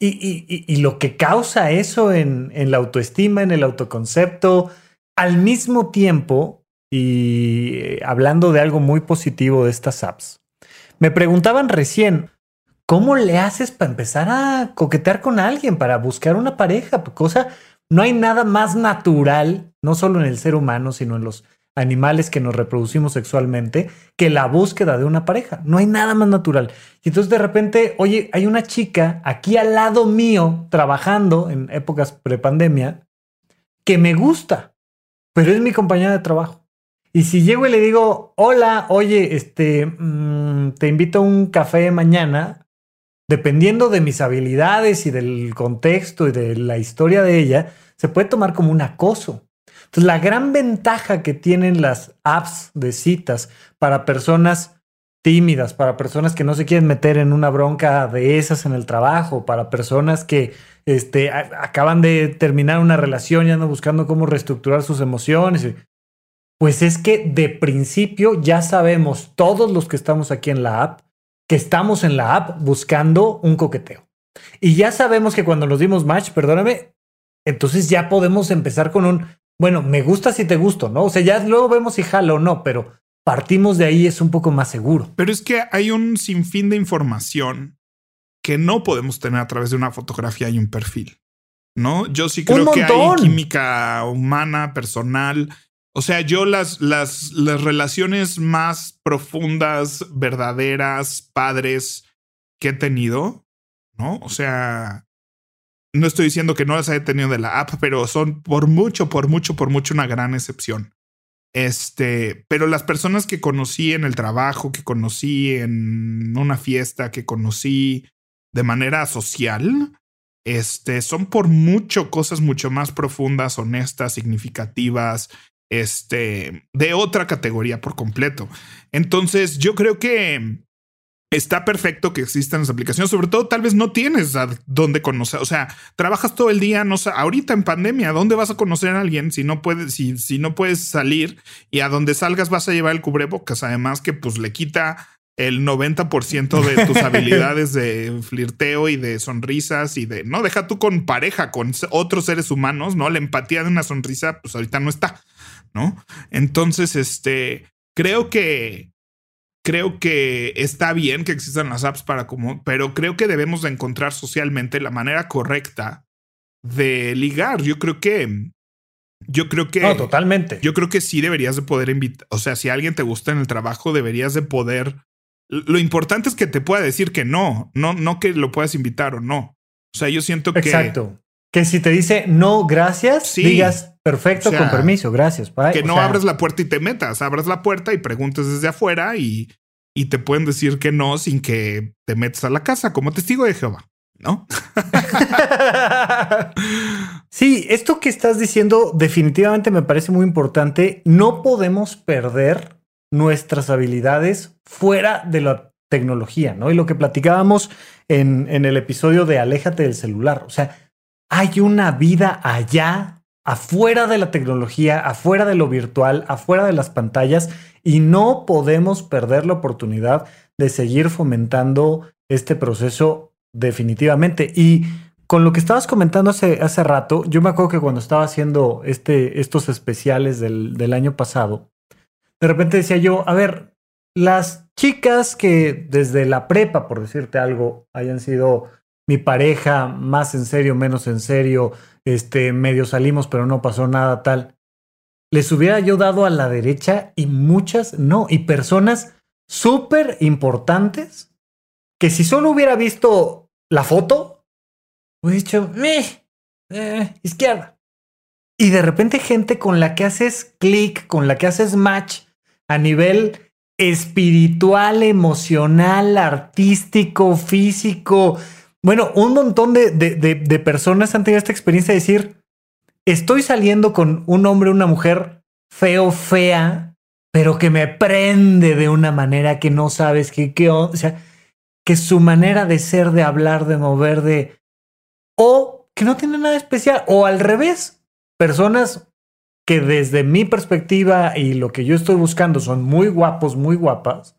[SPEAKER 2] Y, lo que causa eso en, en, la autoestima, en el autoconcepto, al mismo tiempo, y eh, hablando de algo muy positivo de estas apps, me preguntaban recién, ¿cómo le haces para empezar a coquetear con alguien, para buscar una pareja? Cosa, no hay nada más natural, no solo en el ser humano, sino en los animales que nos reproducimos sexualmente que la búsqueda de una pareja. No hay nada más natural. Y entonces de repente, oye, hay una chica aquí al lado mío trabajando en épocas prepandemia que me gusta, pero es mi compañera de trabajo. Y si llego y le digo, hola, oye, este, mm, te invito a un café mañana, dependiendo de mis habilidades y del contexto y de la historia de ella, se puede tomar como un acoso. Entonces, la gran ventaja que tienen las apps de citas para personas tímidas, para personas que no se quieren meter en una bronca de esas en el trabajo, para personas que este, acaban de terminar una relación y andan buscando cómo reestructurar sus emociones. Pues es que de principio ya sabemos, todos los que estamos aquí en la app, que estamos en la app buscando un coqueteo. Y ya sabemos que cuando nos dimos match, perdóname, entonces ya podemos empezar con un, bueno, me gusta si te gusto, ¿no? O sea, ya luego vemos si jalo o no, pero partimos de ahí es un poco más seguro.
[SPEAKER 1] Pero es que hay un sinfín de información que no podemos tener a través de una fotografía y un perfil. ¿No? Yo sí creo que hay química humana, personal. O sea, yo las, las, las relaciones más profundas, verdaderas, padres que he tenido, ¿no? O sea, no estoy diciendo que no las haya tenido de la app, pero son por mucho, por mucho, por mucho una gran excepción. Este, pero las personas que conocí en el trabajo, que conocí en una fiesta, que conocí de manera social, este, son por mucho cosas mucho más profundas, honestas, significativas, este, de otra categoría por completo. Entonces, yo creo que está perfecto que existan las aplicaciones, sobre todo tal vez no tienes a dónde conocer, o sea, trabajas todo el día, no sé, ahorita en pandemia, ¿dónde vas a conocer a alguien si no puedes, si, si no puedes salir y a donde salgas vas a llevar el cubrebocas? Además que pues le quita el 90% de tus habilidades de flirteo y de sonrisas y de, no, deja tú con pareja, con otros seres humanos, ¿no? La empatía de una sonrisa, pues ahorita no está, ¿no? Entonces, este, creo que creo que está bien que existan las apps para como, pero creo que debemos de encontrar socialmente la manera correcta de ligar. Yo creo que yo creo que.
[SPEAKER 2] No, totalmente.
[SPEAKER 1] Yo creo que sí deberías de poder invitar. O sea, si alguien te gusta en el trabajo, deberías de poder. Lo importante es que te pueda decir que no, no, no que lo puedas invitar o no. O sea, yo siento que.
[SPEAKER 2] Exacto. Que si te dice no, gracias, digas perfecto, con permiso, gracias.
[SPEAKER 1] Que no abres la puerta y te metas, abras la puerta y preguntes desde afuera y, y te pueden decir que no sin que te metas a la casa como testigo de Jehová. ¿no?
[SPEAKER 2] sí, esto que estás diciendo definitivamente me parece muy importante. No podemos perder nuestras habilidades fuera de la tecnología, ¿no? Y lo que platicábamos en, en el episodio de Aléjate del celular, o sea, hay una vida allá, afuera de la tecnología, afuera de lo virtual, afuera de las pantallas, y no podemos perder la oportunidad de seguir fomentando este proceso definitivamente. Y con lo que estabas comentando hace, hace rato, yo me acuerdo que cuando estaba haciendo este, estos especiales del, del año pasado, de repente decía yo, a ver, las chicas que desde la prepa, por decirte algo, hayan sido mi pareja, más en serio, menos en serio, este, medio salimos, pero no pasó nada tal. Les hubiera yo dado a la derecha y muchas no, y personas súper importantes que si solo hubiera visto la foto, he dicho, eh, izquierda. Y de repente gente con la que haces clic, con la que haces match a nivel espiritual, emocional, artístico, físico. Bueno, un montón de, de, personas han tenido esta experiencia de decir, estoy saliendo con un hombre, una mujer feo, fea, pero que me prende de una manera que no sabes qué, qué, o sea, que su manera de ser, de hablar, de mover, de... O que no tiene nada especial, o al revés, personas que desde mi perspectiva y lo que yo estoy buscando son muy guapos, muy guapas,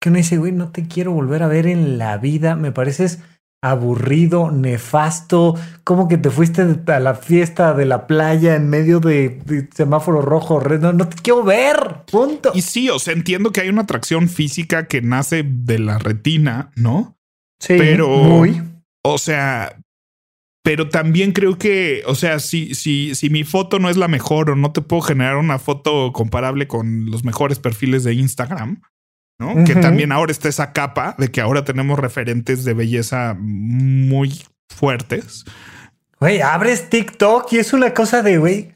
[SPEAKER 2] que uno dice, güey, no te quiero volver a ver en la vida, me pareces aburrido, nefasto, como que te fuiste a la fiesta de la playa en medio de, semáforo rojo, no, no te quiero ver, punto.
[SPEAKER 1] Y sí, o sea, entiendo que hay una atracción física que nace de la retina, ¿no?
[SPEAKER 2] Sí, pero, muy.
[SPEAKER 1] O sea, pero también creo que, o sea, si, si, si mi foto no es la mejor o no te puedo generar una foto comparable con los mejores perfiles de Instagram, que también ahora está esa capa de que ahora tenemos referentes de belleza muy fuertes.
[SPEAKER 2] Güey, abres TikTok y es una cosa de, güey,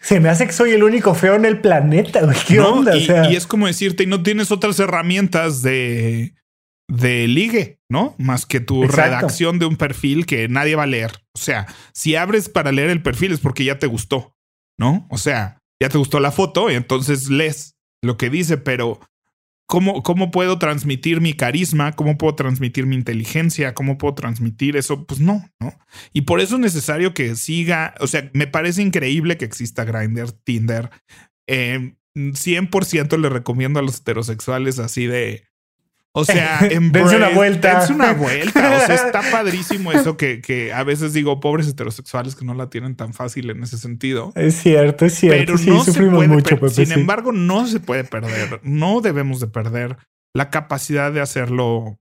[SPEAKER 2] se me hace que soy el único feo en el planeta, güey. ¿Qué onda?
[SPEAKER 1] Y, es como decirte, y no tienes otras herramientas de, de ligue, ¿no? Más que tu redacción de un perfil que nadie va a leer. O sea, si abres para leer el perfil es porque ya te gustó, ¿no? O sea, ya te gustó la foto y entonces lees lo que dice, pero ¿Cómo, ¿Cómo puedo transmitir mi carisma? ¿Cómo puedo transmitir mi inteligencia? ¿Cómo puedo transmitir eso? Pues no, ¿no? Y por eso es necesario que siga, o sea, me parece increíble que exista Grindr, Tinder. 100% eh, le recomiendo a los heterosexuales así de, o sea,
[SPEAKER 2] dense una vuelta.
[SPEAKER 1] Es una vuelta. O sea, está padrísimo eso que, que, a veces digo, pobres heterosexuales que no la tienen tan fácil en ese sentido.
[SPEAKER 2] Es cierto, es cierto. Pero sí, no sufrimos mucho.
[SPEAKER 1] Sin embargo, no se puede perder. No debemos de perder la capacidad de hacerlo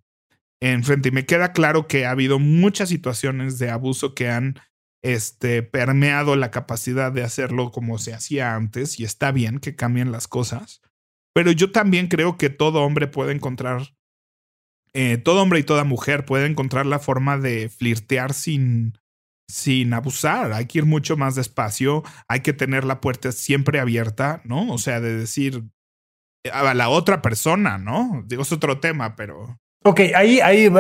[SPEAKER 1] enfrente. Y me queda claro que ha habido muchas situaciones de abuso que han este, permeado la capacidad de hacerlo como se hacía antes y está bien que cambien las cosas. Pero yo también creo que todo hombre puede encontrar eh, todo hombre y toda mujer puede encontrar la forma de flirtear sin, sin abusar. Hay que ir mucho más despacio, hay que tener la puerta siempre abierta, ¿no? O sea, de decir a la otra persona, ¿no? Digo, es otro tema, pero...
[SPEAKER 2] Ok, ahí, ahí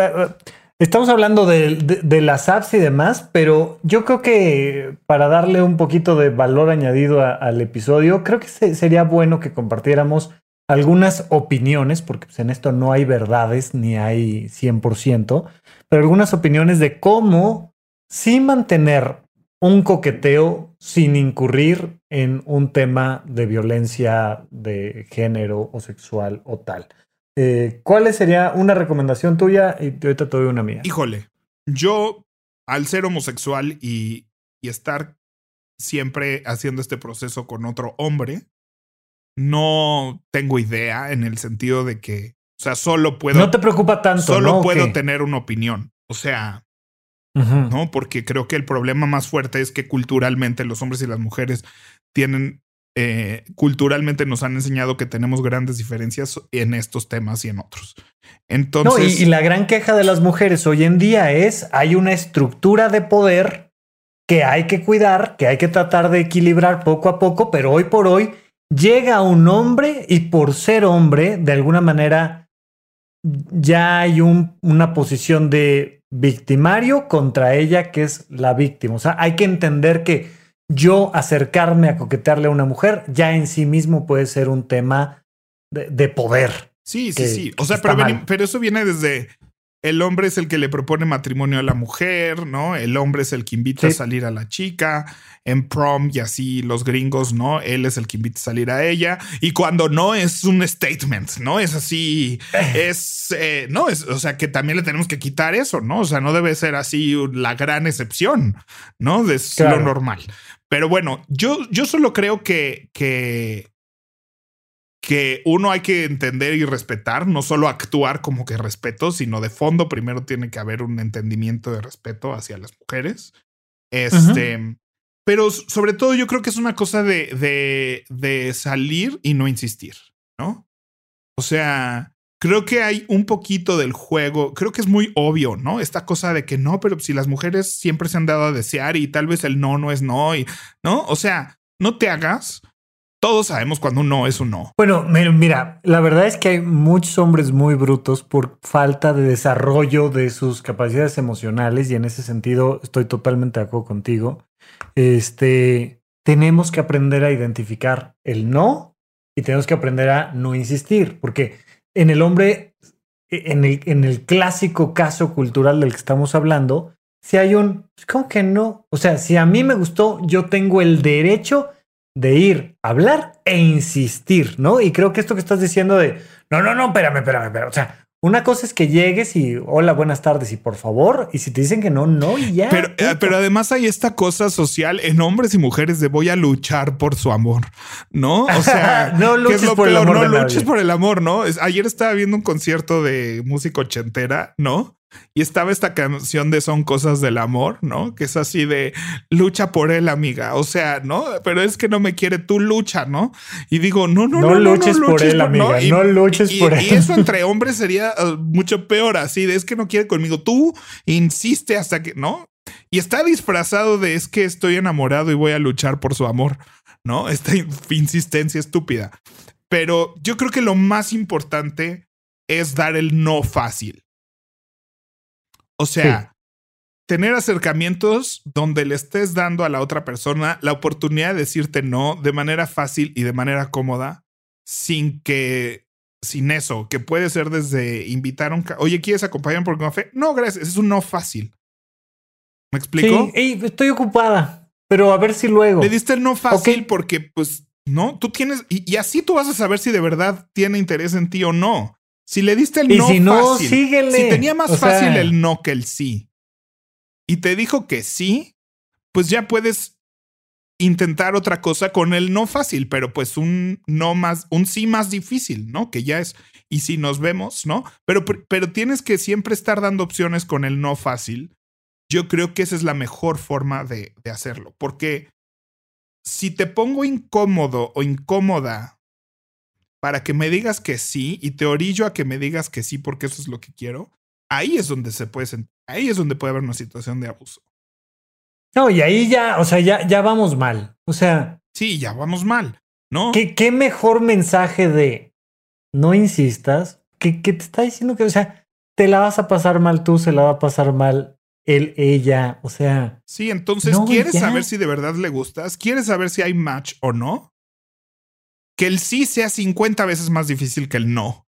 [SPEAKER 2] Estamos hablando de, de, las apps y demás, pero yo creo que para darle un poquito de valor añadido al episodio, creo que sería bueno que compartiéramos algunas opiniones, porque pues, en esto no hay verdades ni hay 100%, pero algunas opiniones de cómo sí mantener un coqueteo sin incurrir en un tema de violencia de género o sexual o tal. Eh, ¿Cuál sería una recomendación tuya? Y ahorita te doy una mía.
[SPEAKER 1] Híjole, yo al ser homosexual y, y estar siempre haciendo este proceso con otro hombre, no tengo idea en el sentido de que, o sea, solo puedo.
[SPEAKER 2] No te preocupa tanto.
[SPEAKER 1] Solo puedo tener una opinión. O sea, ¿no? Porque creo que el problema más fuerte es que culturalmente los hombres y las mujeres tienen, eh, culturalmente nos han enseñado que tenemos grandes diferencias en estos temas y en otros. Entonces...
[SPEAKER 2] y, y la gran queja de las mujeres hoy en día es, hay una estructura de poder que hay que cuidar, que hay que tratar de equilibrar poco a poco, pero hoy por hoy llega un hombre y por ser hombre, de alguna manera, ya hay un, una posición de victimario contra ella que es la víctima. O sea, hay que entender que yo acercarme a coquetearle a una mujer ya en sí mismo puede ser un tema de, de poder.
[SPEAKER 1] Sí, sí, sí. O sea, pero, pero, eso viene desde el hombre es el que le propone matrimonio a la mujer, ¿no? El hombre es el que invita a salir a la chica en prom y así los gringos, ¿no? Él es el que invita a salir a ella. Y cuando no es un statement, ¿no? Es así, eh. es, eh, no, es, o sea, que también le tenemos que quitar eso, ¿no? O sea, no debe ser así la gran excepción, ¿no? De lo normal. Pero bueno, yo, yo solo creo que, que que uno hay que entender y respetar, no solo actuar como que respeto, sino de fondo primero tiene que haber un entendimiento de respeto hacia las mujeres. Este, pero sobre todo yo creo que es una cosa de, de, de salir y no insistir, ¿no? O sea, creo que hay un poquito del juego, creo que es muy obvio, ¿no? Esta cosa de que no, pero si las mujeres siempre se han dado a desear y tal vez el no no es no, y, ¿no? O sea, no te hagas todos sabemos cuando un no es un no.
[SPEAKER 2] Bueno, mira, la verdad es que hay muchos hombres muy brutos por falta de desarrollo de sus capacidades emocionales y en ese sentido estoy totalmente de acuerdo contigo. Este, tenemos que aprender a identificar el no y tenemos que aprender a no insistir, porque en el hombre, en el, clásico caso cultural del que estamos hablando, si hay un, ¿cómo que no? O sea, si a mí me gustó, yo tengo el derecho de ir a hablar e insistir, ¿no? Y creo que esto que estás diciendo de, no, no, no, espérame, espérame, espérame. O sea, una cosa es que llegues y hola, buenas tardes y por favor, y si te dicen que no, no, y ya.
[SPEAKER 1] Pero, eh, pero además hay esta cosa social en hombres y mujeres de voy a luchar por su amor, ¿no? O sea,
[SPEAKER 2] no luches por el amor.
[SPEAKER 1] No luches por el amor, ¿no? ayer estaba viendo un concierto de música ochentera, ¿no? Y estaba esta canción de Son cosas del amor, ¿no? Que es así de lucha por él, amiga. O sea, ¿no? Pero es que no me quiere, tú lucha, ¿no? Y digo, no, no, no.
[SPEAKER 2] No, luches, por él, amiga. no luches por él.
[SPEAKER 1] Y eso entre hombres sería uh, mucho peor, así de es que no quiere conmigo. Tú insiste hasta que, ¿no? Y está disfrazado de es que estoy enamorado y voy a luchar por su amor, ¿no? Esta insistencia estúpida. Pero yo creo que lo más importante es dar el no fácil. O sea, tener acercamientos donde le estés dando a la otra persona la oportunidad de decirte no de manera fácil y de manera cómoda, sin que, sin eso, que puede ser desde invitar a un, oye, ¿quieres acompañarme por un café? No, gracias, es un no fácil. ¿Me explico?
[SPEAKER 2] Sí, estoy ocupada, pero a ver si luego.
[SPEAKER 1] Le diste el no fácil porque, pues, no, tú tienes, y, y, así tú vas a saber si de verdad tiene interés en ti o no. Si le diste el no, fácil, si tenía más fácil el no que el sí, y te dijo que sí, pues ya puedes intentar otra cosa con el no fácil, pero pues un no más, un sí más difícil, ¿no? Que ya es, y si nos vemos, ¿no? Pero, pero tienes que siempre estar dando opciones con el no fácil. Yo creo que esa es la mejor forma de, de hacerlo, porque si te pongo incómodo o incómoda para que me digas que sí y te orillo a que me digas que sí porque eso es lo que quiero, ahí es donde se puede sentir, ahí es donde puede haber una situación de abuso.
[SPEAKER 2] No, y ahí ya, o sea, ya, ya vamos mal. O sea.
[SPEAKER 1] Sí, ya vamos mal, ¿no?
[SPEAKER 2] ¿Qué, qué mejor mensaje de no insistas? Que, que te está diciendo que, o sea, te la vas a pasar mal tú, se la va a pasar mal él, ella, o sea.
[SPEAKER 1] Sí, entonces, ¿quieres saber si de verdad le gustas? ¿Quieres saber si hay match o no? Que el sí sea 50 veces más difícil que el no.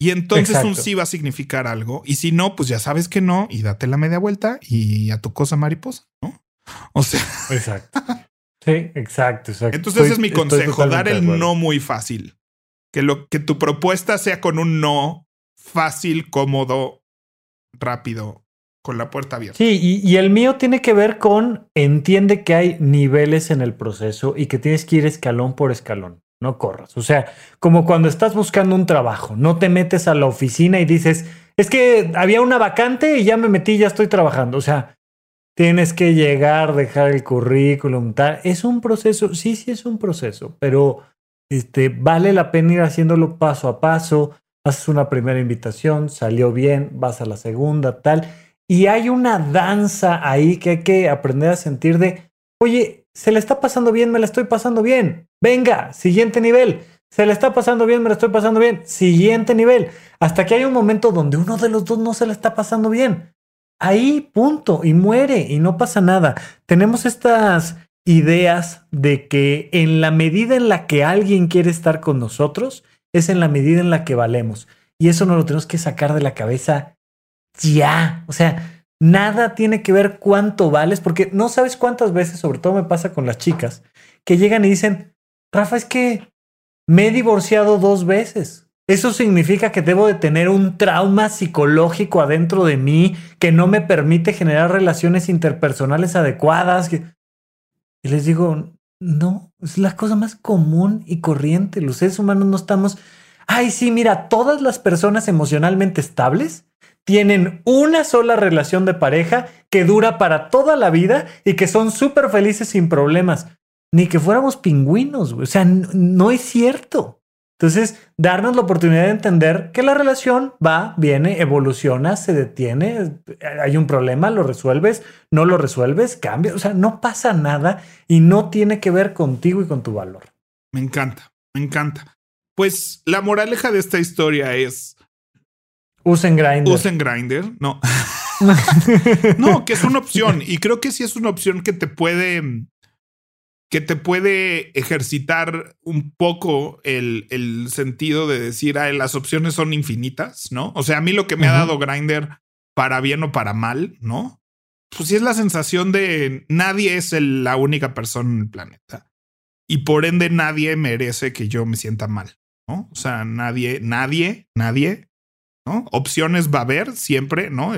[SPEAKER 1] Y entonces un sí va a significar algo. Y si no, pues ya sabes que no y date la media vuelta y a tu cosa mariposa, ¿no? O sea.
[SPEAKER 2] Exacto. Sí, exacto, exacto.
[SPEAKER 1] Entonces ese es mi consejo, dar el no muy fácil. Que lo que tu propuesta sea con un no fácil, cómodo, rápido con la puerta abierta.
[SPEAKER 2] Sí, y, el mío tiene que ver con entiende que hay niveles en el proceso y que tienes que ir escalón por escalón. No corras. O sea, como cuando estás buscando un trabajo, no te metes a la oficina y dices, es que había una vacante y ya me metí, ya estoy trabajando. O sea, tienes que llegar, dejar el currículum, tal. Es un proceso, sí, sí es un proceso, pero este, vale la pena ir haciéndolo paso a paso. Haces una primera invitación, salió bien, vas a la segunda, tal. Y hay una danza ahí que hay que aprender a sentir de, oye, se le está pasando bien, me la estoy pasando bien. Venga, siguiente nivel. Se le está pasando bien, me la estoy pasando bien. Siguiente nivel. Hasta que hay un momento donde uno de los dos no se le está pasando bien. Ahí, punto. Y muere y no pasa nada. Tenemos estas ideas de que en la medida en la que alguien quiere estar con nosotros, es en la medida en la que valemos. Y eso no lo tenemos que sacar de la cabeza ya. O sea, nada tiene que ver cuánto vales, porque no sabes cuántas veces, sobre todo me pasa con las chicas, que llegan y dicen, Rafa, es que me he divorciado dos veces. Eso significa que debo de tener un trauma psicológico adentro de mí que no me permite generar relaciones interpersonales adecuadas. Y les digo, no, es la cosa más común y corriente. Los seres humanos no estamos... Ay, sí, mira, todas las personas emocionalmente estables tienen una sola relación de pareja que dura para toda la vida y que son súper felices sin problemas. Ni que fuéramos pingüinos, o sea, no es cierto. Entonces, darnos la oportunidad de entender que la relación va, viene, evoluciona, se detiene, hay un problema, lo resuelves, no lo resuelves, cambia, o sea, no pasa nada y no tiene que ver contigo y con tu valor.
[SPEAKER 1] Me encanta, me encanta. Pues la moraleja de esta historia es...
[SPEAKER 2] Usen Grinder.
[SPEAKER 1] Usen Grinder, no. no, que es una opción y creo que sí es una opción que te puede que te puede ejercitar un poco el, el sentido de decir, ah, las opciones son infinitas, ¿no? O sea, a mí lo que me ha dado Grinder para bien o para mal, ¿no? Pues sí es la sensación de nadie es la única persona en el planeta. Y por ende nadie merece que yo me sienta mal, ¿no? O sea, nadie, nadie, nadie, ¿no? Opciones va a haber siempre, ¿no?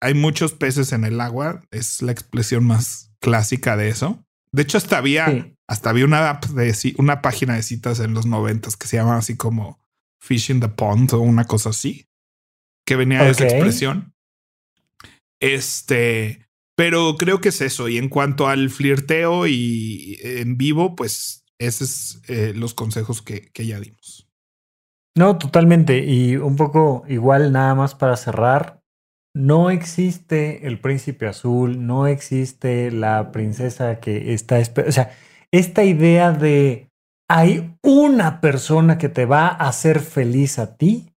[SPEAKER 1] hay muchos peces en el agua, es la expresión más clásica de eso. De hecho, hasta había, hasta había una app de una página de citas en los noventas que se llamaba así como Fishing the Pond o una cosa así, que venía de esa expresión. Este, pero creo que es eso. Y en cuanto al flirteo y en vivo, pues esos es eh, los consejos que, que ya dimos.
[SPEAKER 2] No, totalmente. Y un poco igual nada más para cerrar, no existe el príncipe azul, no existe la princesa que está... O sea, esta idea de hay una persona que te va a hacer feliz a ti,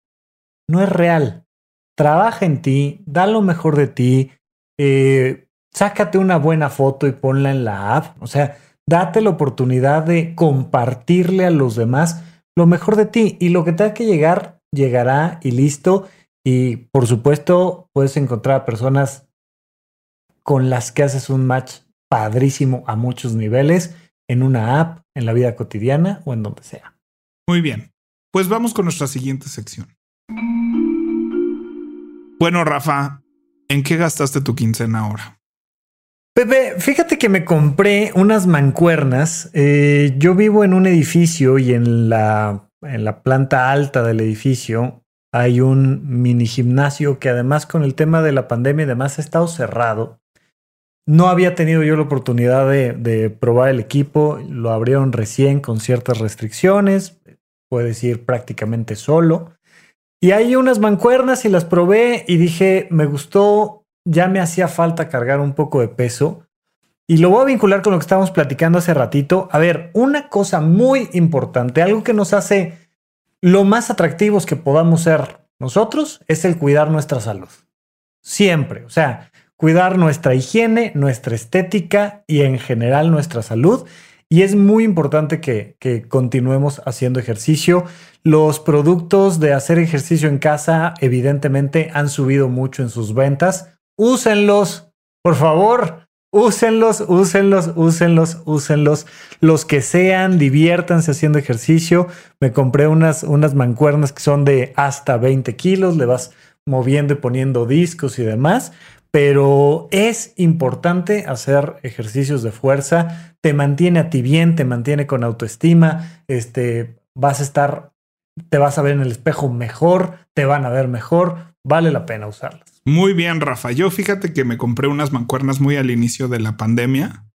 [SPEAKER 2] no es real. Trabaja en ti, da lo mejor de ti, eh, sácate una buena foto y ponla en la app. O sea, date la oportunidad de compartirle a los demás lo mejor de ti y lo que tenga que llegar, llegará y listo. Y por supuesto, puedes encontrar a personas con las que haces un match padrísimo a muchos niveles, en una app, en la vida cotidiana o en donde sea.
[SPEAKER 1] Muy bien. Pues vamos con nuestra siguiente sección. Bueno, Rafa, ¿en qué gastaste tu quincena ahora?
[SPEAKER 2] Pepe, fíjate que me compré unas mancuernas. Eh, yo vivo en un edificio y en la, en la planta alta del edificio hay un mini gimnasio que además con el tema de la pandemia y demás ha estado cerrado. No había tenido yo la oportunidad de, probar el equipo, lo abrieron recién con ciertas restricciones, puedes ir prácticamente solo. Y hay unas mancuernas y las probé y dije, me gustó, ya me hacía falta cargar un poco de peso. Y lo voy a vincular con lo que estábamos platicando hace ratito. A ver, una cosa muy importante, algo que nos hace lo más atractivos que podamos ser nosotros es el cuidar nuestra salud. Siempre, o sea, cuidar nuestra higiene, nuestra estética y en general nuestra salud. Y es muy importante que, que, continuemos haciendo ejercicio. Los productos de hacer ejercicio en casa evidentemente han subido mucho en sus ventas. Úsenlos, por favor. Úsenlos, úsenlos, úsenlos, úsenlos. Los que sean, diviértanse haciendo ejercicio. Me compré unas, unas mancuernas que son de hasta 20 kilos. Le vas moviendo y poniendo discos y demás. Pero es importante hacer ejercicios de fuerza. Te mantiene a ti bien, te mantiene con autoestima. Este, vas a estar, te vas a ver en el espejo mejor, te van a ver mejor. vale la pena usarlas.
[SPEAKER 1] Muy bien, Rafa. Yo fíjate que me compré unas mancuernas muy al inicio de la pandemia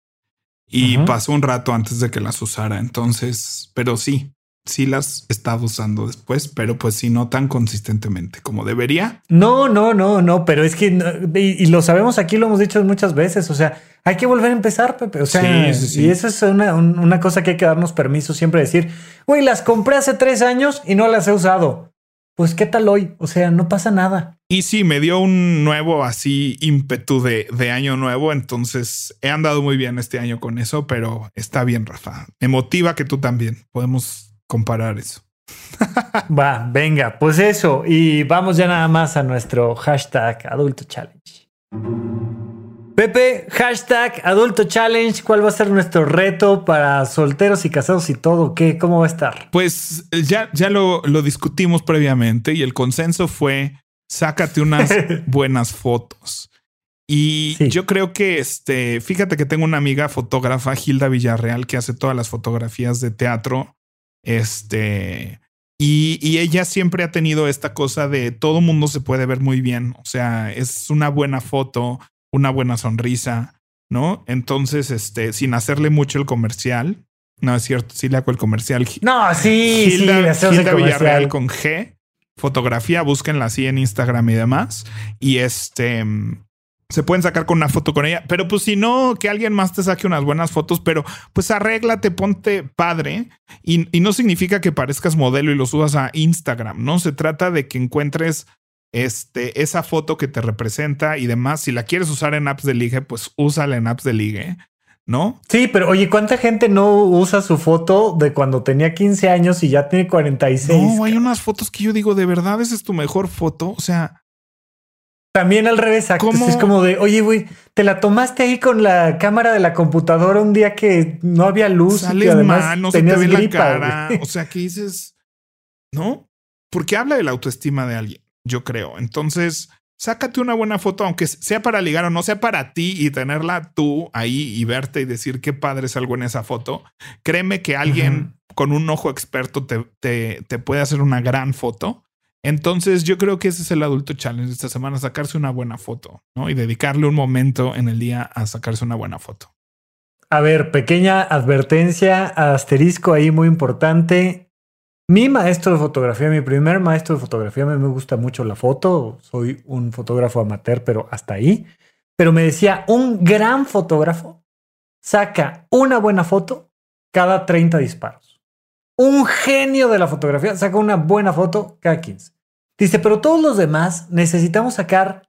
[SPEAKER 1] y pasó un rato antes de que las usara. Entonces, pero sí, sí las he estado usando después, pero pues sí, no tan consistentemente como debería.
[SPEAKER 2] No, no, no, no, pero es que, y, lo sabemos aquí, lo hemos dicho muchas veces, o sea, hay que volver a empezar, Pepe. O sea, y eso es una, una, cosa que hay que darnos permiso siempre decir, güey, las compré hace tres años y no las he usado. Pues qué tal hoy? O sea, no pasa nada.
[SPEAKER 1] Y sí, me dio un nuevo así ímpetu de, de año nuevo, entonces he andado muy bien este año con eso, pero está bien, Rafa. Me motiva que tú también. Podemos comparar eso.
[SPEAKER 2] Va, venga, pues eso. Y vamos ya nada más a nuestro hashtag Adulto Challenge. Pepe, hashtag Adulto Challenge. ¿Cuál va a ser nuestro reto para solteros y casados y todo? ¿Qué? ¿Cómo va a estar?
[SPEAKER 1] Pues ya, ya lo, lo discutimos previamente y el consenso fue sácate unas buenas fotos. Y yo creo que este, fíjate que tengo una amiga fotógrafa, Hilda Villarreal, que hace todas las fotografías de teatro este, y, ella siempre ha tenido esta cosa de todo mundo se puede ver muy bien. O sea, es una buena foto, una buena sonrisa, ¿no? Entonces, este, sin hacerle mucho el comercial. No es cierto, sí le hago el comercial.
[SPEAKER 2] No, sí,
[SPEAKER 1] Hilda, sí, Hilda Villarreal con G. Fotografía, búsquenla así en Instagram y demás. Y este, se pueden sacar con una foto con ella, pero pues si no, que alguien más te saque unas buenas fotos, pero pues arréglate, ponte padre y, no significa que parezcas modelo y lo subas a Instagram, ¿no? Se trata de que encuentres este, esa foto que te representa y demás. Si la quieres usar en apps de ligue, pues úsala en apps de ligue. ¿No?
[SPEAKER 2] Sí, pero oye, ¿cuánta gente no usa su foto de cuando tenía 15 años y ya tiene 46?
[SPEAKER 1] No, hay unas fotos que yo digo, de verdad, esa es tu mejor foto. O sea,
[SPEAKER 2] también al revés, es como de, oye, güey, te la tomaste ahí con la cámara de la computadora un día que no había luz.
[SPEAKER 1] Sales y además no se te ve la cara. O sea, que dices, ¿no? Porque habla de la autoestima de alguien, yo creo. Entonces, sácate una buena foto, aunque sea para ligar o no sea para ti y tenerla tú ahí y verte y decir qué padre es algo en esa foto. Créeme que alguien con un ojo experto te, te, te puede hacer una gran foto entonces yo creo que ese es el adulto challenge de esta semana, sacarse una buena foto, ¿no? Y dedicarle un momento en el día a sacarse una buena foto.
[SPEAKER 2] A ver, pequeña advertencia, asterisco ahí muy importante. Mi maestro de fotografía, mi primer maestro de fotografía, me gusta mucho la foto, soy un fotógrafo amateur, pero hasta ahí. Pero me decía, un gran fotógrafo saca una buena foto cada 30 disparos un genio de la fotografía saca una buena foto cada 15. Dice, pero todos los demás necesitamos sacar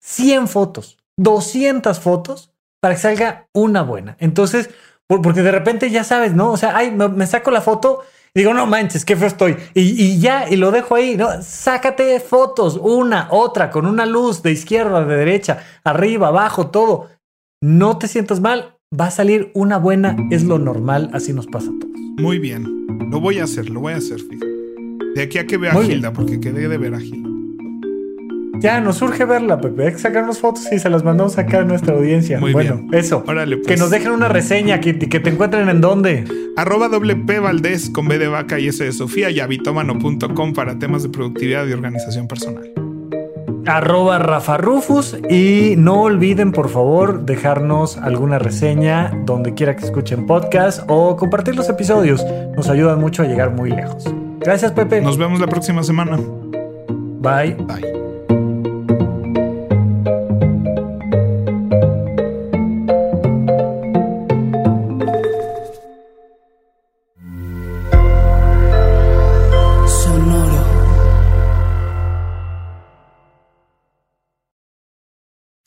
[SPEAKER 2] 100 fotos, 200 fotos para que salga una buena. Entonces, porque de repente ya sabes, ¿no? O sea, ay, me, saco la foto y digo, no manches, qué feo estoy. Y, y, ya, y lo dejo ahí, ¿no? Sácate fotos, una, otra, con una luz de izquierda, de derecha, arriba, abajo, todo. No te sientas mal, va a salir una buena, es lo normal, así nos pasa a todos.
[SPEAKER 1] Muy bien. Lo voy a hacer, lo voy a hacer, fíjate. De aquí a que vea a Gilda, porque quedé de ver a Gilda.
[SPEAKER 2] Ya, nos surge verla, Pepe. Hay que sacarnos fotos y se las mandamos acá a nuestra audiencia. Muy bueno, eso. Órale, pues. Que nos dejen una reseña, que, que te encuentren en dónde.
[SPEAKER 1] Arroba WP Valdés con B de vaca y S de Sofía y habitomano.com para temas de productividad y organización personal
[SPEAKER 2] arroba Rafa Rufus y no olviden por favor dejarnos alguna reseña donde quiera que escuchen podcast o compartir los episodios. Nos ayudan mucho a llegar muy lejos. Gracias Pepe.
[SPEAKER 1] Nos vemos la próxima semana.
[SPEAKER 2] Bye.
[SPEAKER 1] Bye.